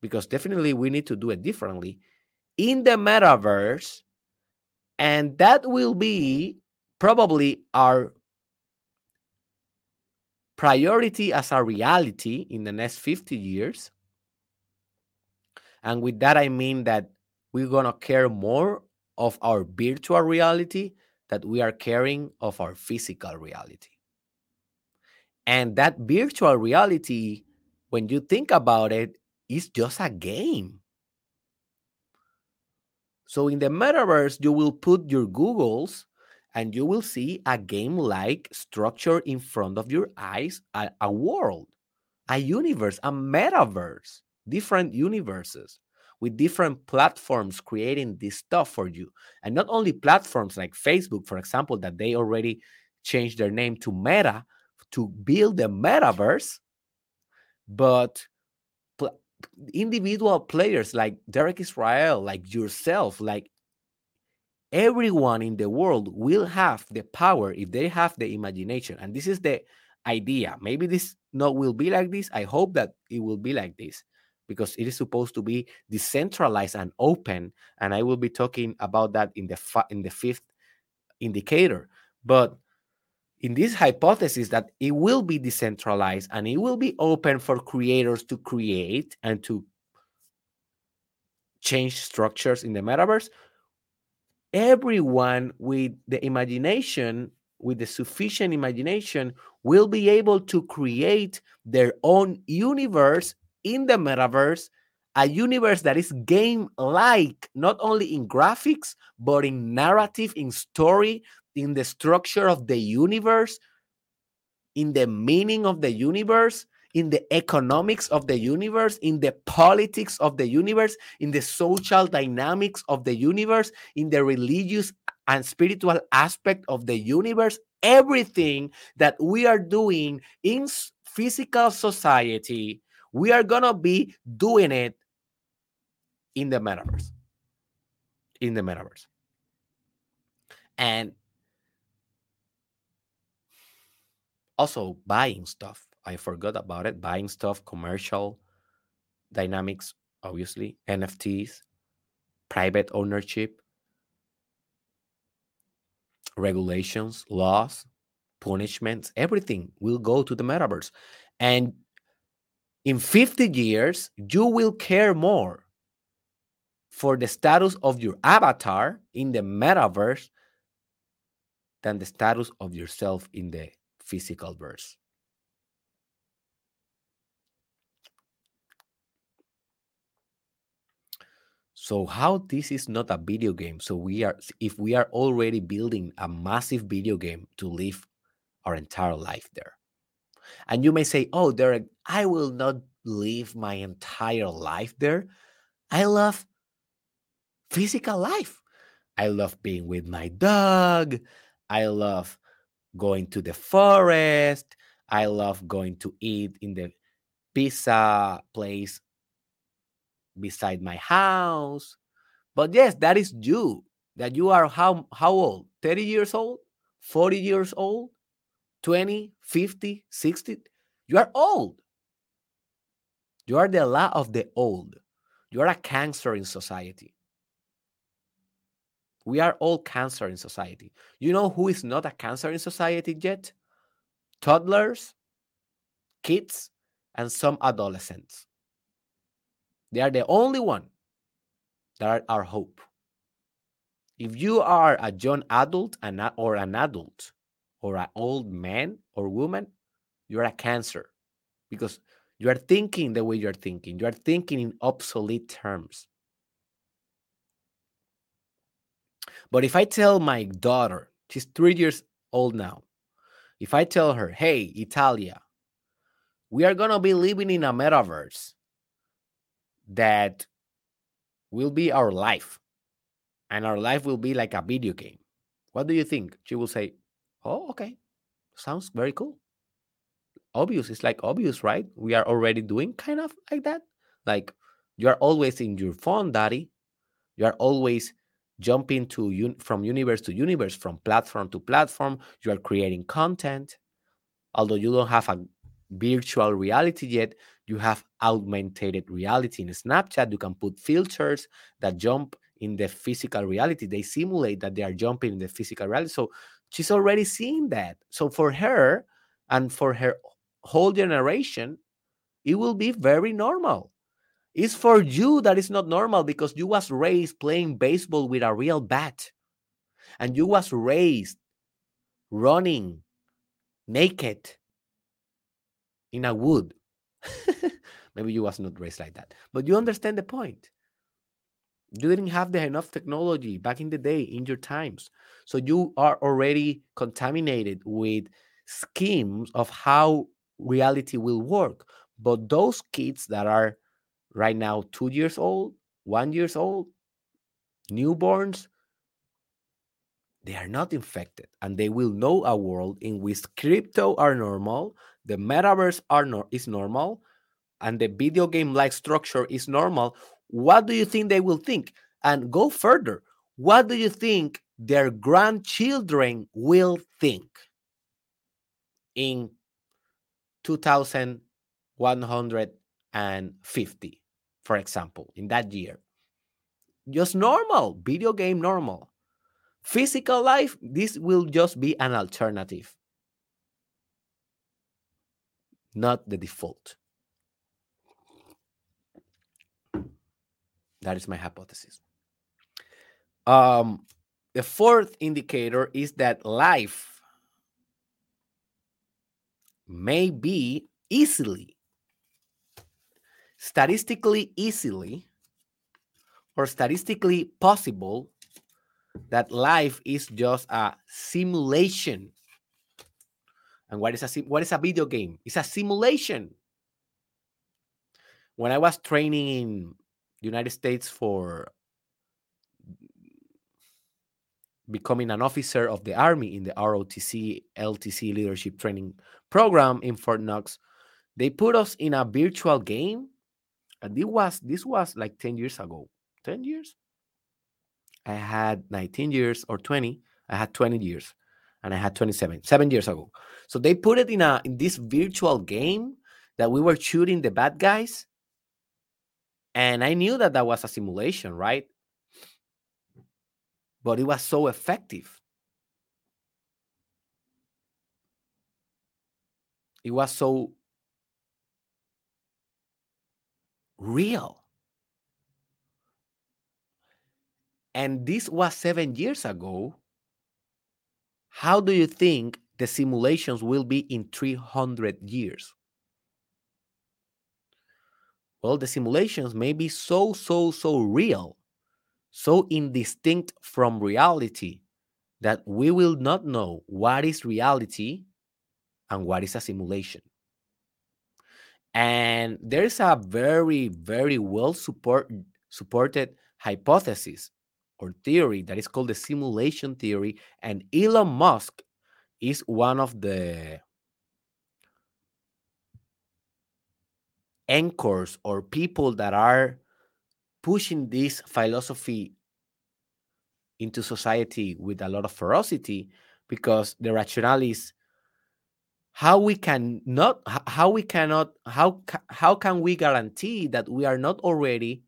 Because definitely we need to do it differently in the metaverse. And that will be probably our priority as a reality in the next 50 years. And with that, I mean that we're going to care more of our virtual reality that we are caring of our physical reality. And that virtual reality, when you think about it, is just a game. So in the metaverse, you will put your Googles and you will see a game like structure in front of your eyes, a, a world, a universe, a metaverse, different universes with different platforms creating this stuff for you. And not only platforms like Facebook, for example, that they already changed their name to Meta to build the metaverse, but individual players like Derek Israel, like yourself, like everyone in the world will have the power if they have the imagination. And this is the idea. Maybe this not will be like this. I hope that it will be like this because it is supposed to be decentralized and open. And I will be talking about that in the in the fifth indicator. But in this hypothesis that it will be decentralized and it will be open for creators to create and to change structures in the metaverse, everyone with the imagination, with the sufficient imagination, will be able to create their own universe in the metaverse, a universe that is game like, not only in graphics, but in narrative, in story, in the structure of the universe, in the meaning of the universe, in the economics of the universe, in the politics of the universe, in the social dynamics of the universe, in the religious and spiritual aspect of the universe, everything that we are doing in physical society, we are going to be doing it in the metaverse. In the metaverse. And also buying stuff I forgot about it. Buying stuff, commercial dynamics, obviously, NFTs, private ownership, regulations, laws, punishments, everything will go to the metaverse. And in 50 years, you will care more for the status of your avatar in the metaverse than the status of yourself in the physical verse. So how this is not a video game? So we are if we are already building a massive video game to live our entire life there. And you may say, "Oh, Derek, I will not live my entire life there. I love physical life. I love being with my dog. I love going to the forest. I love going to eat in the pizza place beside my house. But yes, that is you. That you are how how old? 30 years old? 40 years old? 20, 50, 60? You are old. You are the law of the old. You are a cancer in society. We are all cancer in society. You know who is not a cancer in society yet? Toddlers, kids, and some adolescents. They are the only one that are our hope. If you are a young adult or an adult or an old man or woman, you're a cancer because you are thinking the way you're thinking. You are thinking in obsolete terms. But if I tell my daughter, she's three years old now, if I tell her, hey, Italia, we are going to be living in a metaverse that will be our life. and our life will be like a video game. What do you think? She will say, Oh, okay. Sounds very cool. Obvious. It's like obvious, right? We are already doing kind of like that. Like you are always in your phone, daddy. You are always jumping to un- from universe to universe, from platform to platform. You are creating content. Although you don't have a virtual reality yet, you have augmented reality in Snapchat. You can put filters that jump in the physical reality. They simulate that they are jumping in the physical reality. So she's already seeing that. So for her and for her whole generation, it will be very normal. It's for you that is not normal because you was raised playing baseball with a real bat. And you was raised running naked in a wood. Maybe you was not raised like that. But you understand the point. You didn't have the enough technology back in the day in your times. So you are already contaminated with schemes of how reality will work. But those kids that are right now two years old, one years old, newborns, they are not infected and they will know a world in which crypto are normal, the metaverse are no, is normal, and the video game like structure is normal. What do you think they will think? And go further. What do you think their grandchildren will think in 2150, for example, in that year? Just normal, video game normal. Physical life, this will just be an alternative, not the default. That is my hypothesis. Um, the fourth indicator is that life may be easily, statistically easily, or statistically possible that life is just a simulation. And what is a what is a video game? It's a simulation. When I was training in the United States for becoming an officer of the army in the ROTC LTC leadership training program in Fort Knox, they put us in a virtual game. And this was this was like 10 years ago. 10 years? I had 19 years or 20. I had 20 years and I had 27, seven years ago. So they put it in a in this virtual game that we were shooting the bad guys. And I knew that that was a simulation, right? But it was so effective. It was so real. and this was seven years ago, how do you think the simulations will be in 300 years? Well, the simulations may be so, so, so real, so indistinct from reality that we will not know what is reality and what is a simulation. And there's a very, very well support, supported hypothesis or theory that is called the simulation theory. And Elon Musk is one of the anchors or people that are pushing this philosophy into society with a lot of ferocity because the rationale is how we can not how we cannot how how can we guarantee that we are not already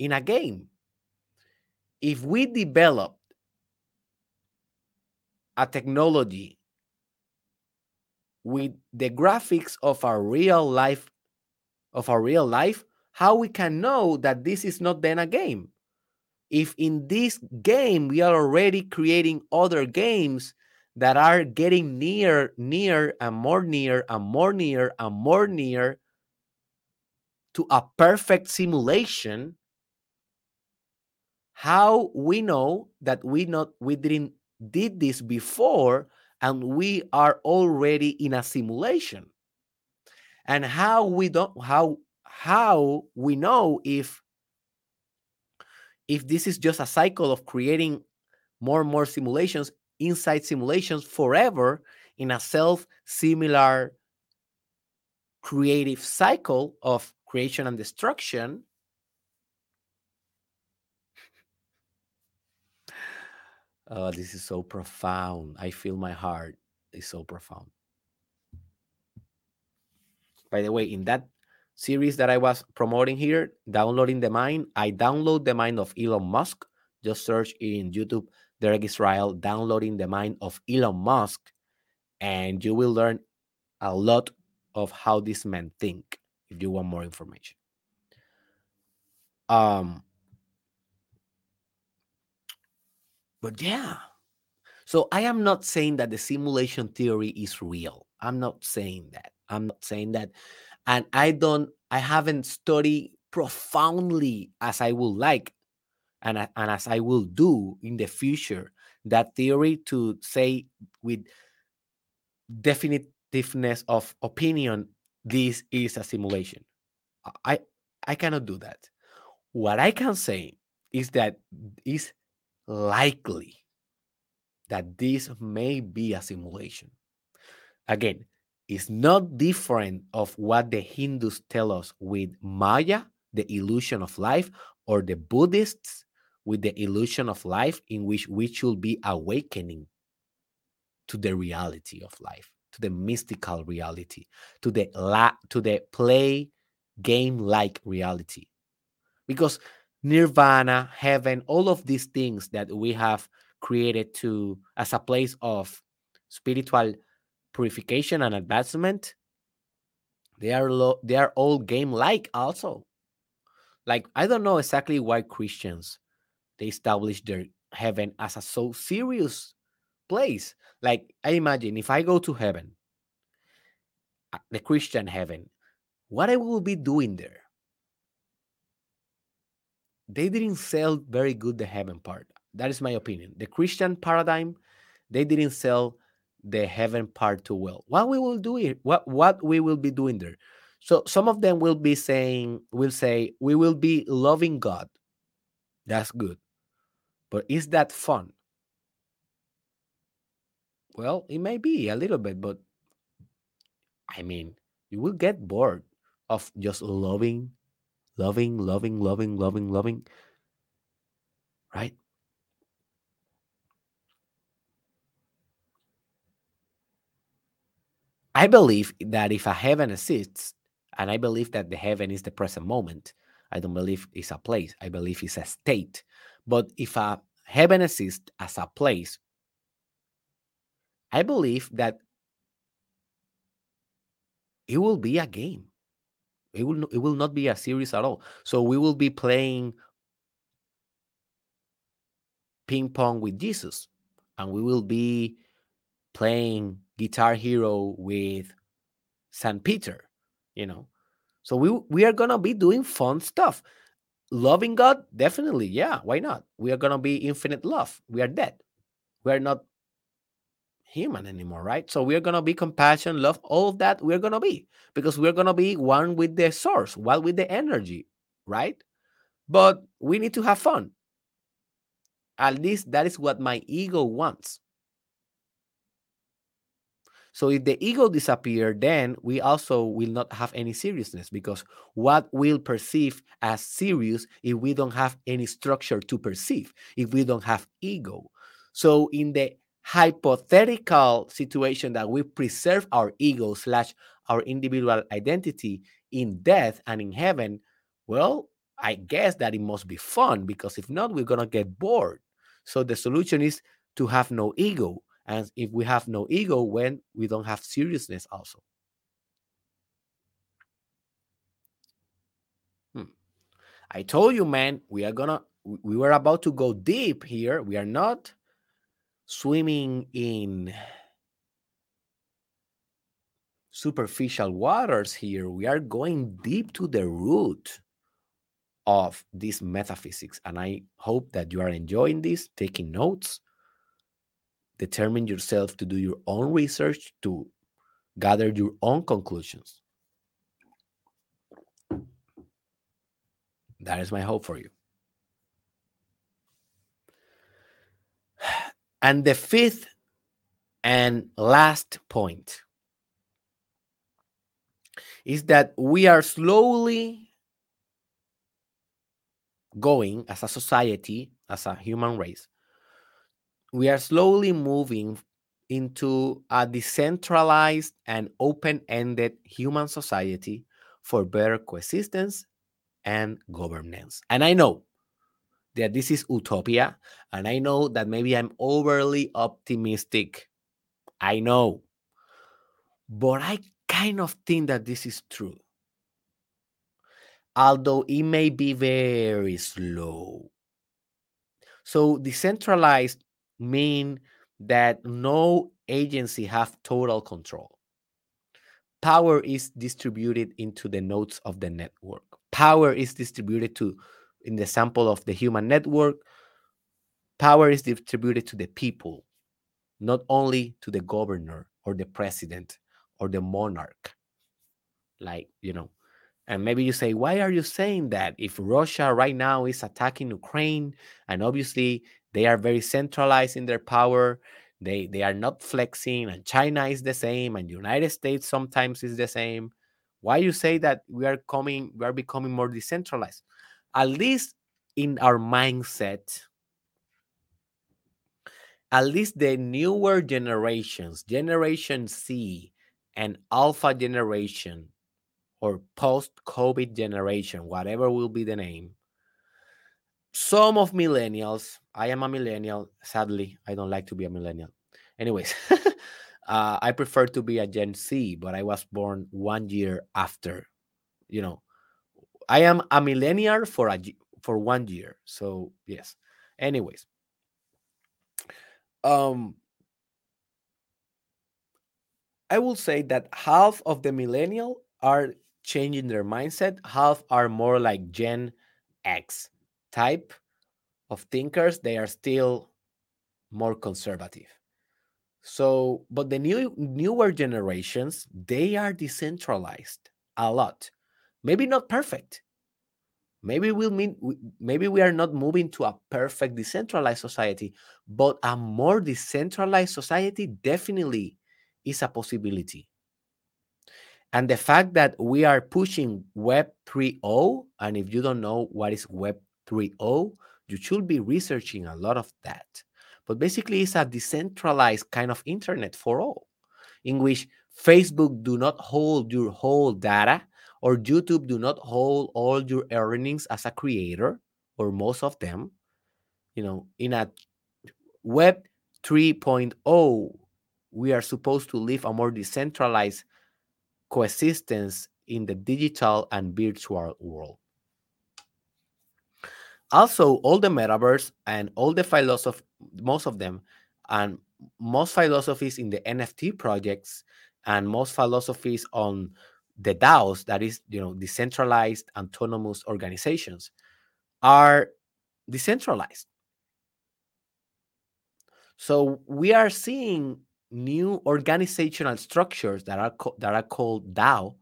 in a game? If we develop a technology with the graphics of our real life of our real life how we can know that this is not then a game? If in this game we are already creating other games that are getting near near and more near and more near and more near to a perfect simulation how we know that we not we didn't did this before and we are already in a simulation. And how we don't how how we know if if this is just a cycle of creating more and more simulations inside simulations forever in a self similar creative cycle of creation and destruction. Oh, this is so profound. I feel my heart is so profound. By the way, in that series that I was promoting here, Downloading the Mind, I download the mind of Elon Musk. Just search in YouTube, Derek Israel, Downloading the Mind of Elon Musk, and you will learn a lot of how these men think if you want more information. Um, but yeah, so I am not saying that the simulation theory is real. I'm not saying that. I'm not saying that. And I don't, I haven't studied profoundly as I would like and, and as I will do in the future that theory to say with definitiveness of opinion this is a simulation. I I cannot do that. What I can say is that it's likely that this may be a simulation. Again, it's not different of what the Hindus tell us with Maya, the illusion of life, or the Buddhists with the illusion of life, in which we should be awakening to the reality of life, to the mystical reality, to the la- to the play game like reality. Because nirvana, heaven, all of these things that we have created to as a place of spiritual purification and advancement they are lo- they are all game like also like i don't know exactly why christians they establish their heaven as a so serious place like i imagine if i go to heaven uh, the christian heaven what i will be doing there they didn't sell very good the heaven part that is my opinion the christian paradigm they didn't sell the heaven part too well. What we will do what what we will be doing there. So some of them will be saying, will say, we will be loving God. That's good. But is that fun? Well, it may be a little bit, but I mean, you will get bored of just loving, loving, loving, loving, loving, loving. Right? I believe that if a heaven exists, and I believe that the heaven is the present moment, I don't believe it's a place. I believe it's a state. But if a heaven exists as a place, I believe that it will be a game. It will it will not be a series at all. So we will be playing ping pong with Jesus, and we will be playing Guitar Hero with St. Peter, you know. So we we are gonna be doing fun stuff. Loving God, definitely, yeah. Why not? We are gonna be infinite love. We are dead. We are not human anymore, right? So we are gonna be compassion, love, all of that. We're gonna be because we're gonna be one with the source, one with the energy, right? But we need to have fun. At least that is what my ego wants. So if the ego disappear, then we also will not have any seriousness because what we'll perceive as serious if we don't have any structure to perceive, if we don't have ego. So in the hypothetical situation that we preserve our ego slash our individual identity in death and in heaven, well, I guess that it must be fun because if not, we're gonna get bored. So the solution is to have no ego and if we have no ego, when we don't have seriousness, also. Hmm. I told you, man, we are gonna, we were about to go deep here. We are not swimming in superficial waters here. We are going deep to the root of this metaphysics. And I hope that you are enjoying this, taking notes, determine yourself to do your own research to gather your own conclusions. That is my hope for you. And the fifth and last point is that we are slowly going as a society, as a human race, we are slowly moving into a decentralized and open ended human society for better coexistence and governance. And I know that this is utopia, and I know that maybe I'm overly optimistic. I know. But I kind of think that this is true. Although it may be very slow. So decentralized mean that no agency have total control. Power is distributed into the nodes of the network. Power is distributed to, in the sample of the human network, power is distributed to the people, not only to the governor or the president or the monarch. Like, you know, and maybe you say, why are you saying that? If Russia right now is attacking Ukraine, and obviously they are very centralized in their power, they they are not flexing, and China is the same, and United States sometimes is the same. Why you say that we are coming, we are becoming more decentralized? At least in our mindset, at least the newer generations, Generation C and Alpha generation, or post COVID generation, whatever will be the name, some of millennials, I am a millennial, sadly, I don't like to be a millennial. Anyways, uh, I prefer to be a Gen Z, but I was born one year after, you know, I am a millennial for a for one year. So yes. Anyways, um, I will say that half of the millennial are changing their mindset. Half are more like Gen X type of thinkers. They are still more conservative. So, but the new newer generations, they are decentralized a lot. Maybe not perfect. Maybe we'll mean maybe we are not moving to a perfect decentralized society, but a more decentralized society definitely is a possibility. And the fact that we are pushing Web 3.0, and if you don't know what is Web 3.0, you should be researching a lot of that. But basically, it's a decentralized kind of internet for all, in which Facebook do not hold your whole data, or YouTube do not hold all your earnings as a creator, or most of them. You know, in a Web 3.0, we are supposed to live a more decentralized coexistence in the digital and virtual world. Also, all the metaverse and all the philosophy, most of them, and most philosophies in the NFT projects and most philosophies on the DAOs, that is, you know, decentralized autonomous organizations, are decentralized. So we are seeing new organizational structures that are that are called DAO,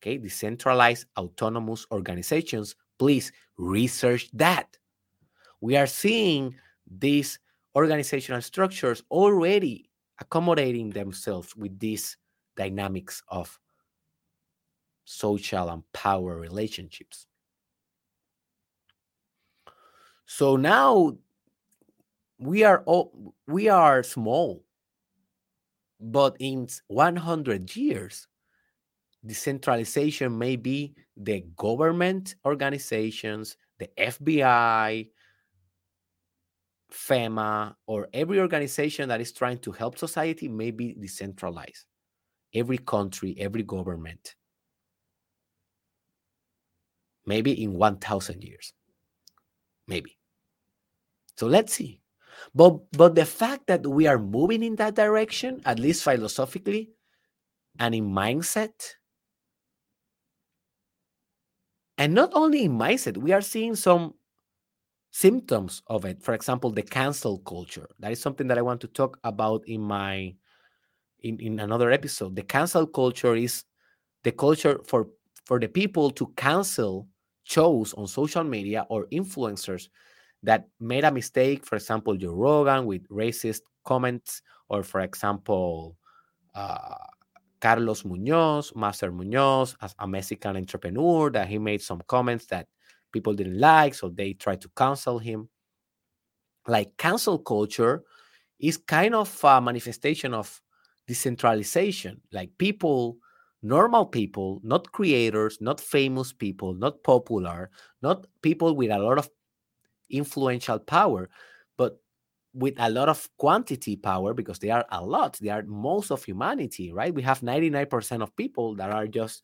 okay, decentralized autonomous organizations. Please research that. We are seeing these organizational structures already accommodating themselves with these dynamics of social and power relationships. So now we are all, we are small but in 100 years, decentralization may be the government organizations, the FBI, FEMA, or every organization that is trying to help society may be decentralized. Every country, every government. Maybe in 1,000 years. Maybe. So let's see. But but the fact that we are moving in that direction, at least philosophically and in mindset, and not only in mindset, we are seeing some symptoms of it. For example, the cancel culture. That is something that I want to talk about in my in, in another episode. The cancel culture is the culture for for the people to cancel shows on social media or influencers that made a mistake, for example, Joe Rogan with racist comments, or for example, uh, Carlos Munoz, Master Munoz, as a Mexican entrepreneur, that he made some comments that people didn't like, so they tried to cancel him. Like cancel culture is kind of a manifestation of decentralization. Like people, normal people, not creators, not famous people, not popular, not people with a lot of influential power, but with a lot of quantity power because they are a lot. They are most of humanity, right? We have 99% of people that are just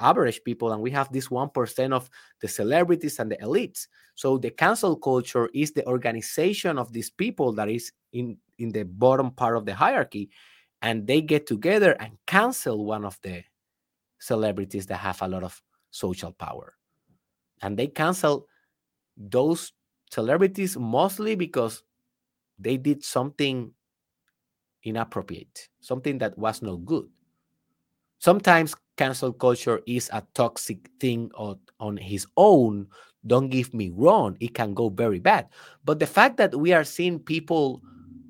average people, and we have this 1% of the celebrities and the elites. So the cancel culture is the organization of these people that is in, in the bottom part of the hierarchy, and they get together and cancel one of the celebrities that have a lot of social power. And they cancel those celebrities mostly because they did something inappropriate, something that was not good. Sometimes cancel culture is a toxic thing on, on his own. Don't give me wrong, it can go very bad. But the fact that we are seeing people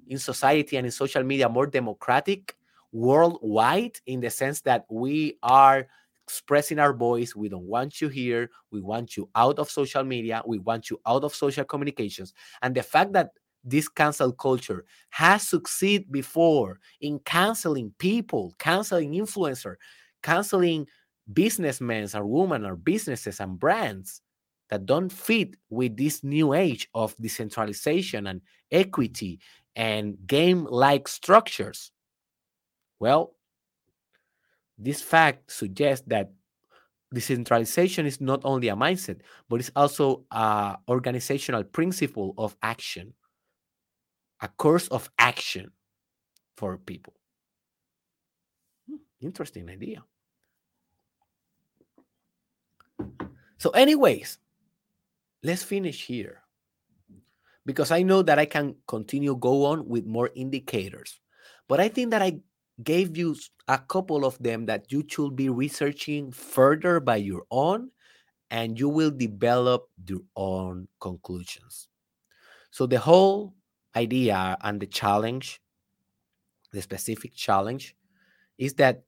in society and in social media more democratic worldwide in the sense that we are expressing our voice. We don't want you here. We want you out of social media. We want you out of social communications. And the fact that this cancel culture has succeeded before in canceling people, canceling influencer, canceling businessmen or women or businesses and brands that don't fit with this new age of decentralization and equity and game like structures. Well, this fact suggests that decentralization is not only a mindset, but it's also an organizational principle of action a course of action for people. Hmm, interesting idea. So, anyways, let's finish here because I know that I can continue go on with more indicators, but I think that I gave you a couple of them that you should be researching further by your own and you will develop your own conclusions. So the whole idea and the challenge, the specific challenge, is that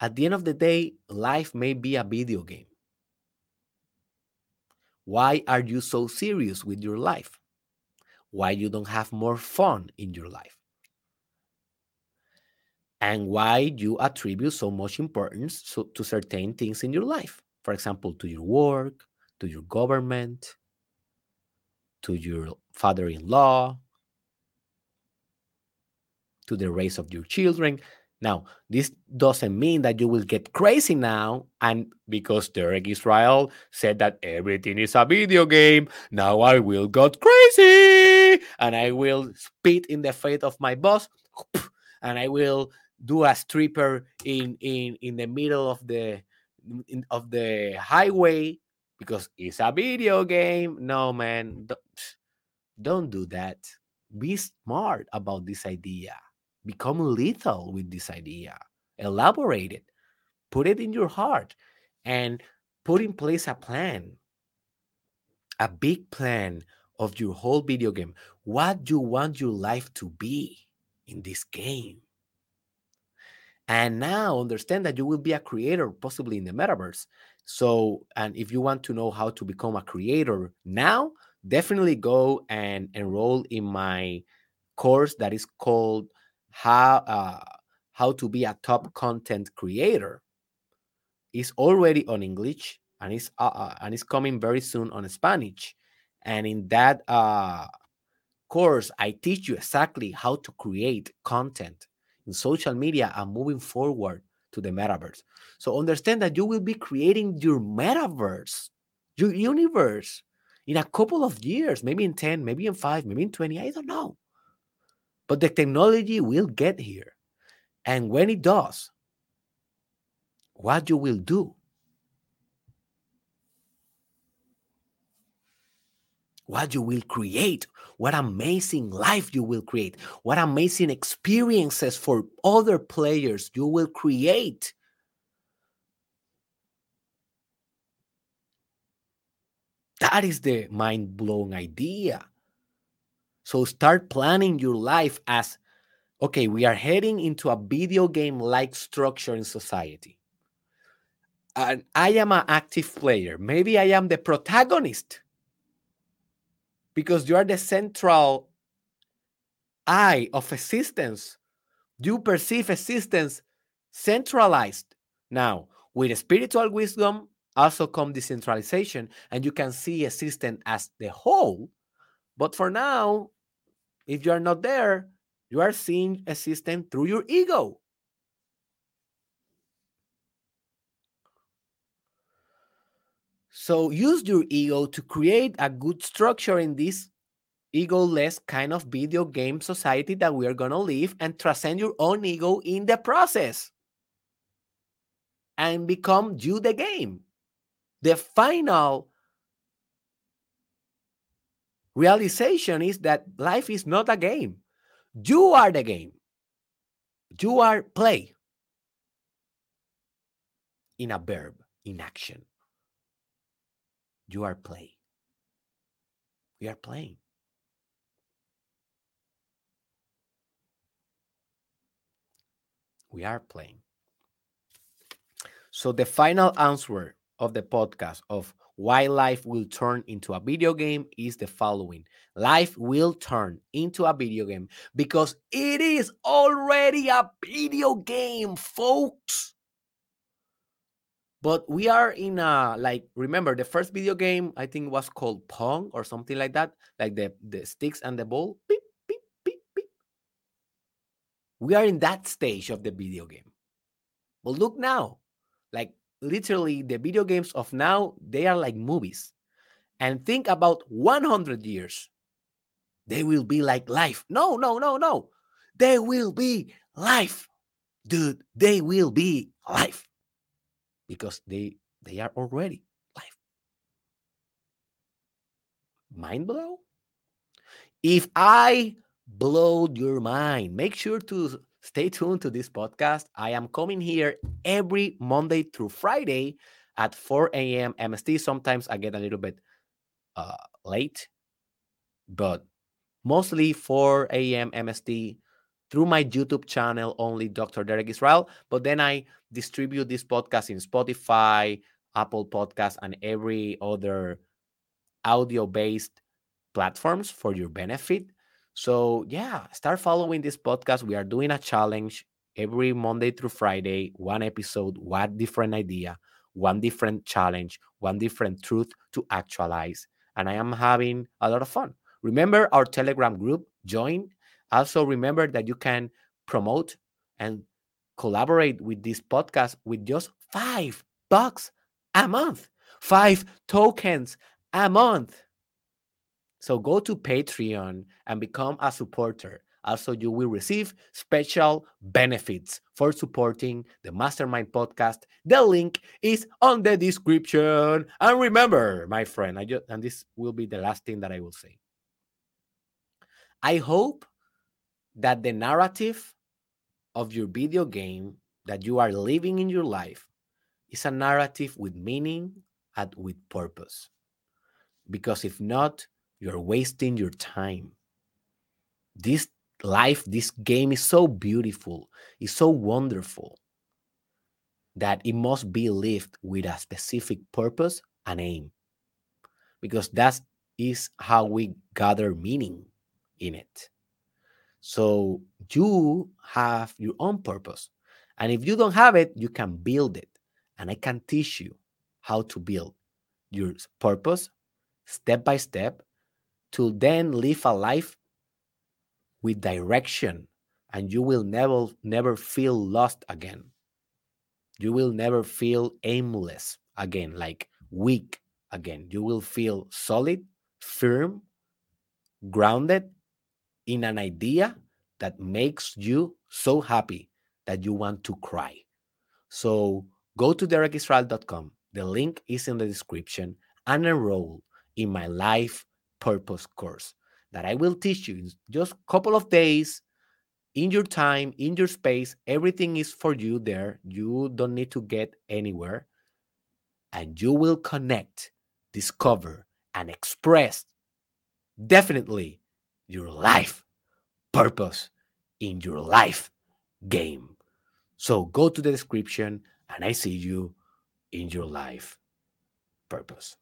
at the end of the day, life may be a video game. Why are you so serious with your life? Why you don't have more fun in your life? And why you attribute so much importance to, to certain things in your life? For example, to your work, to your government, to your father in law, to the race of your children. Now, this doesn't mean that you will get crazy now. And because Derek Israel said that everything is a video game, now I will get crazy and I will spit in the face of my boss and I will do a stripper in in in the middle of the in, of the highway because it's a video game. No, man, don't, don't that. Be smart about this idea. Become lethal with this idea. Elaborate it. Put it in your heart and put in place a plan, a big plan of your whole video game. What you want your life to be in this game. And now understand that you will be a creator, possibly in the metaverse. So, and if you want to know how to become a creator now, definitely go and enroll in my course that is called how uh, how to be a top content creator. It's already on English and it's uh, uh, and it's coming very soon on Spanish. And in that uh, course, I teach you exactly how to create content in social media and moving forward to the metaverse. So understand that you will be creating your metaverse, your universe in a couple of years, maybe in 10, maybe in 5, maybe in 20, I don't know. But the technology will get here. And when it does, what you will do what you will create, what amazing life you will create, what amazing experiences for other players you will create. That is the mind blowing idea. So start planning your life as okay, we are heading into a video game like structure in society. And I am an active player. Maybe I am the protagonist because you are the central eye of existence. You perceive existence centralized. Now, with spiritual wisdom, also come decentralization, and you can see a system as the whole. But for now, if you are not there, you are seeing a system through your ego. So use your ego to create a good structure in this ego-less kind of video game society that we are going to live and transcend your own ego in the process and become you the game. The final realization is that life is not a game. You are the game. You are play in a verb, in action. You are play. We are playing. We are playing. So the final answer of the podcast of why life will turn into a video game is the following. Life will turn into a video game because it is already a video game folks. But we are in a like remember the first video game i think was called pong or something like that like the the sticks and the ball beep, beep, beep, beep. we are in that stage of the video game. But look now like literally the video games of now they are like movies. And think about 100 years they will be like life. No no no no. They will be life dude. They will be life. Because they they are already life. Mind blow? If i blow your mind make sure to stay tuned to this podcast. I am coming here every Monday through Friday at 4 a.m. MST. Sometimes I get a little bit uh, late, but mostly 4 a.m. MST through my YouTube channel, only Dr. Derek Israel. But then I distribute this podcast in Spotify, Apple Podcasts, and every other audio based platforms for your benefit. So, yeah, start following this podcast. We are doing a challenge every Monday through Friday, one episode, one different idea, one different challenge, one different truth to actualize. And I am having a lot of fun. Remember our Telegram group, join. Also, remember that you can promote and collaborate with this podcast with just five bucks a month, five tokens a month. So go to Patreon and become a supporter. Also, you will receive special benefits for supporting the Mastermind podcast. The link is on the description. And remember, my friend, I just and this will be the last thing that I will say. I hope that the narrative of your video game that you are living in your life is a narrative with meaning and with purpose. Because if not, you're wasting your time. This life, this game is so beautiful, it's so wonderful that it must be lived with a specific purpose and aim. Because that is how we gather meaning in it. So you have your own purpose. And if you don't have it, you can build it. And I can teach you how to build your purpose step by step to then live a life with direction and you will never never feel lost again. You will never feel aimless again like weak again. You will feel solid firm grounded in an idea that makes you so happy that you want to cry. So go to derekisrael.com the link is in the description. And enroll in my life purpose course that I will teach you in just a couple of days in your time, in your space. Everything is for you there. You don't need to get anywhere. And you will connect, discover, and express definitely your life purpose in your life game. So go to the description, and I see you in your life purpose.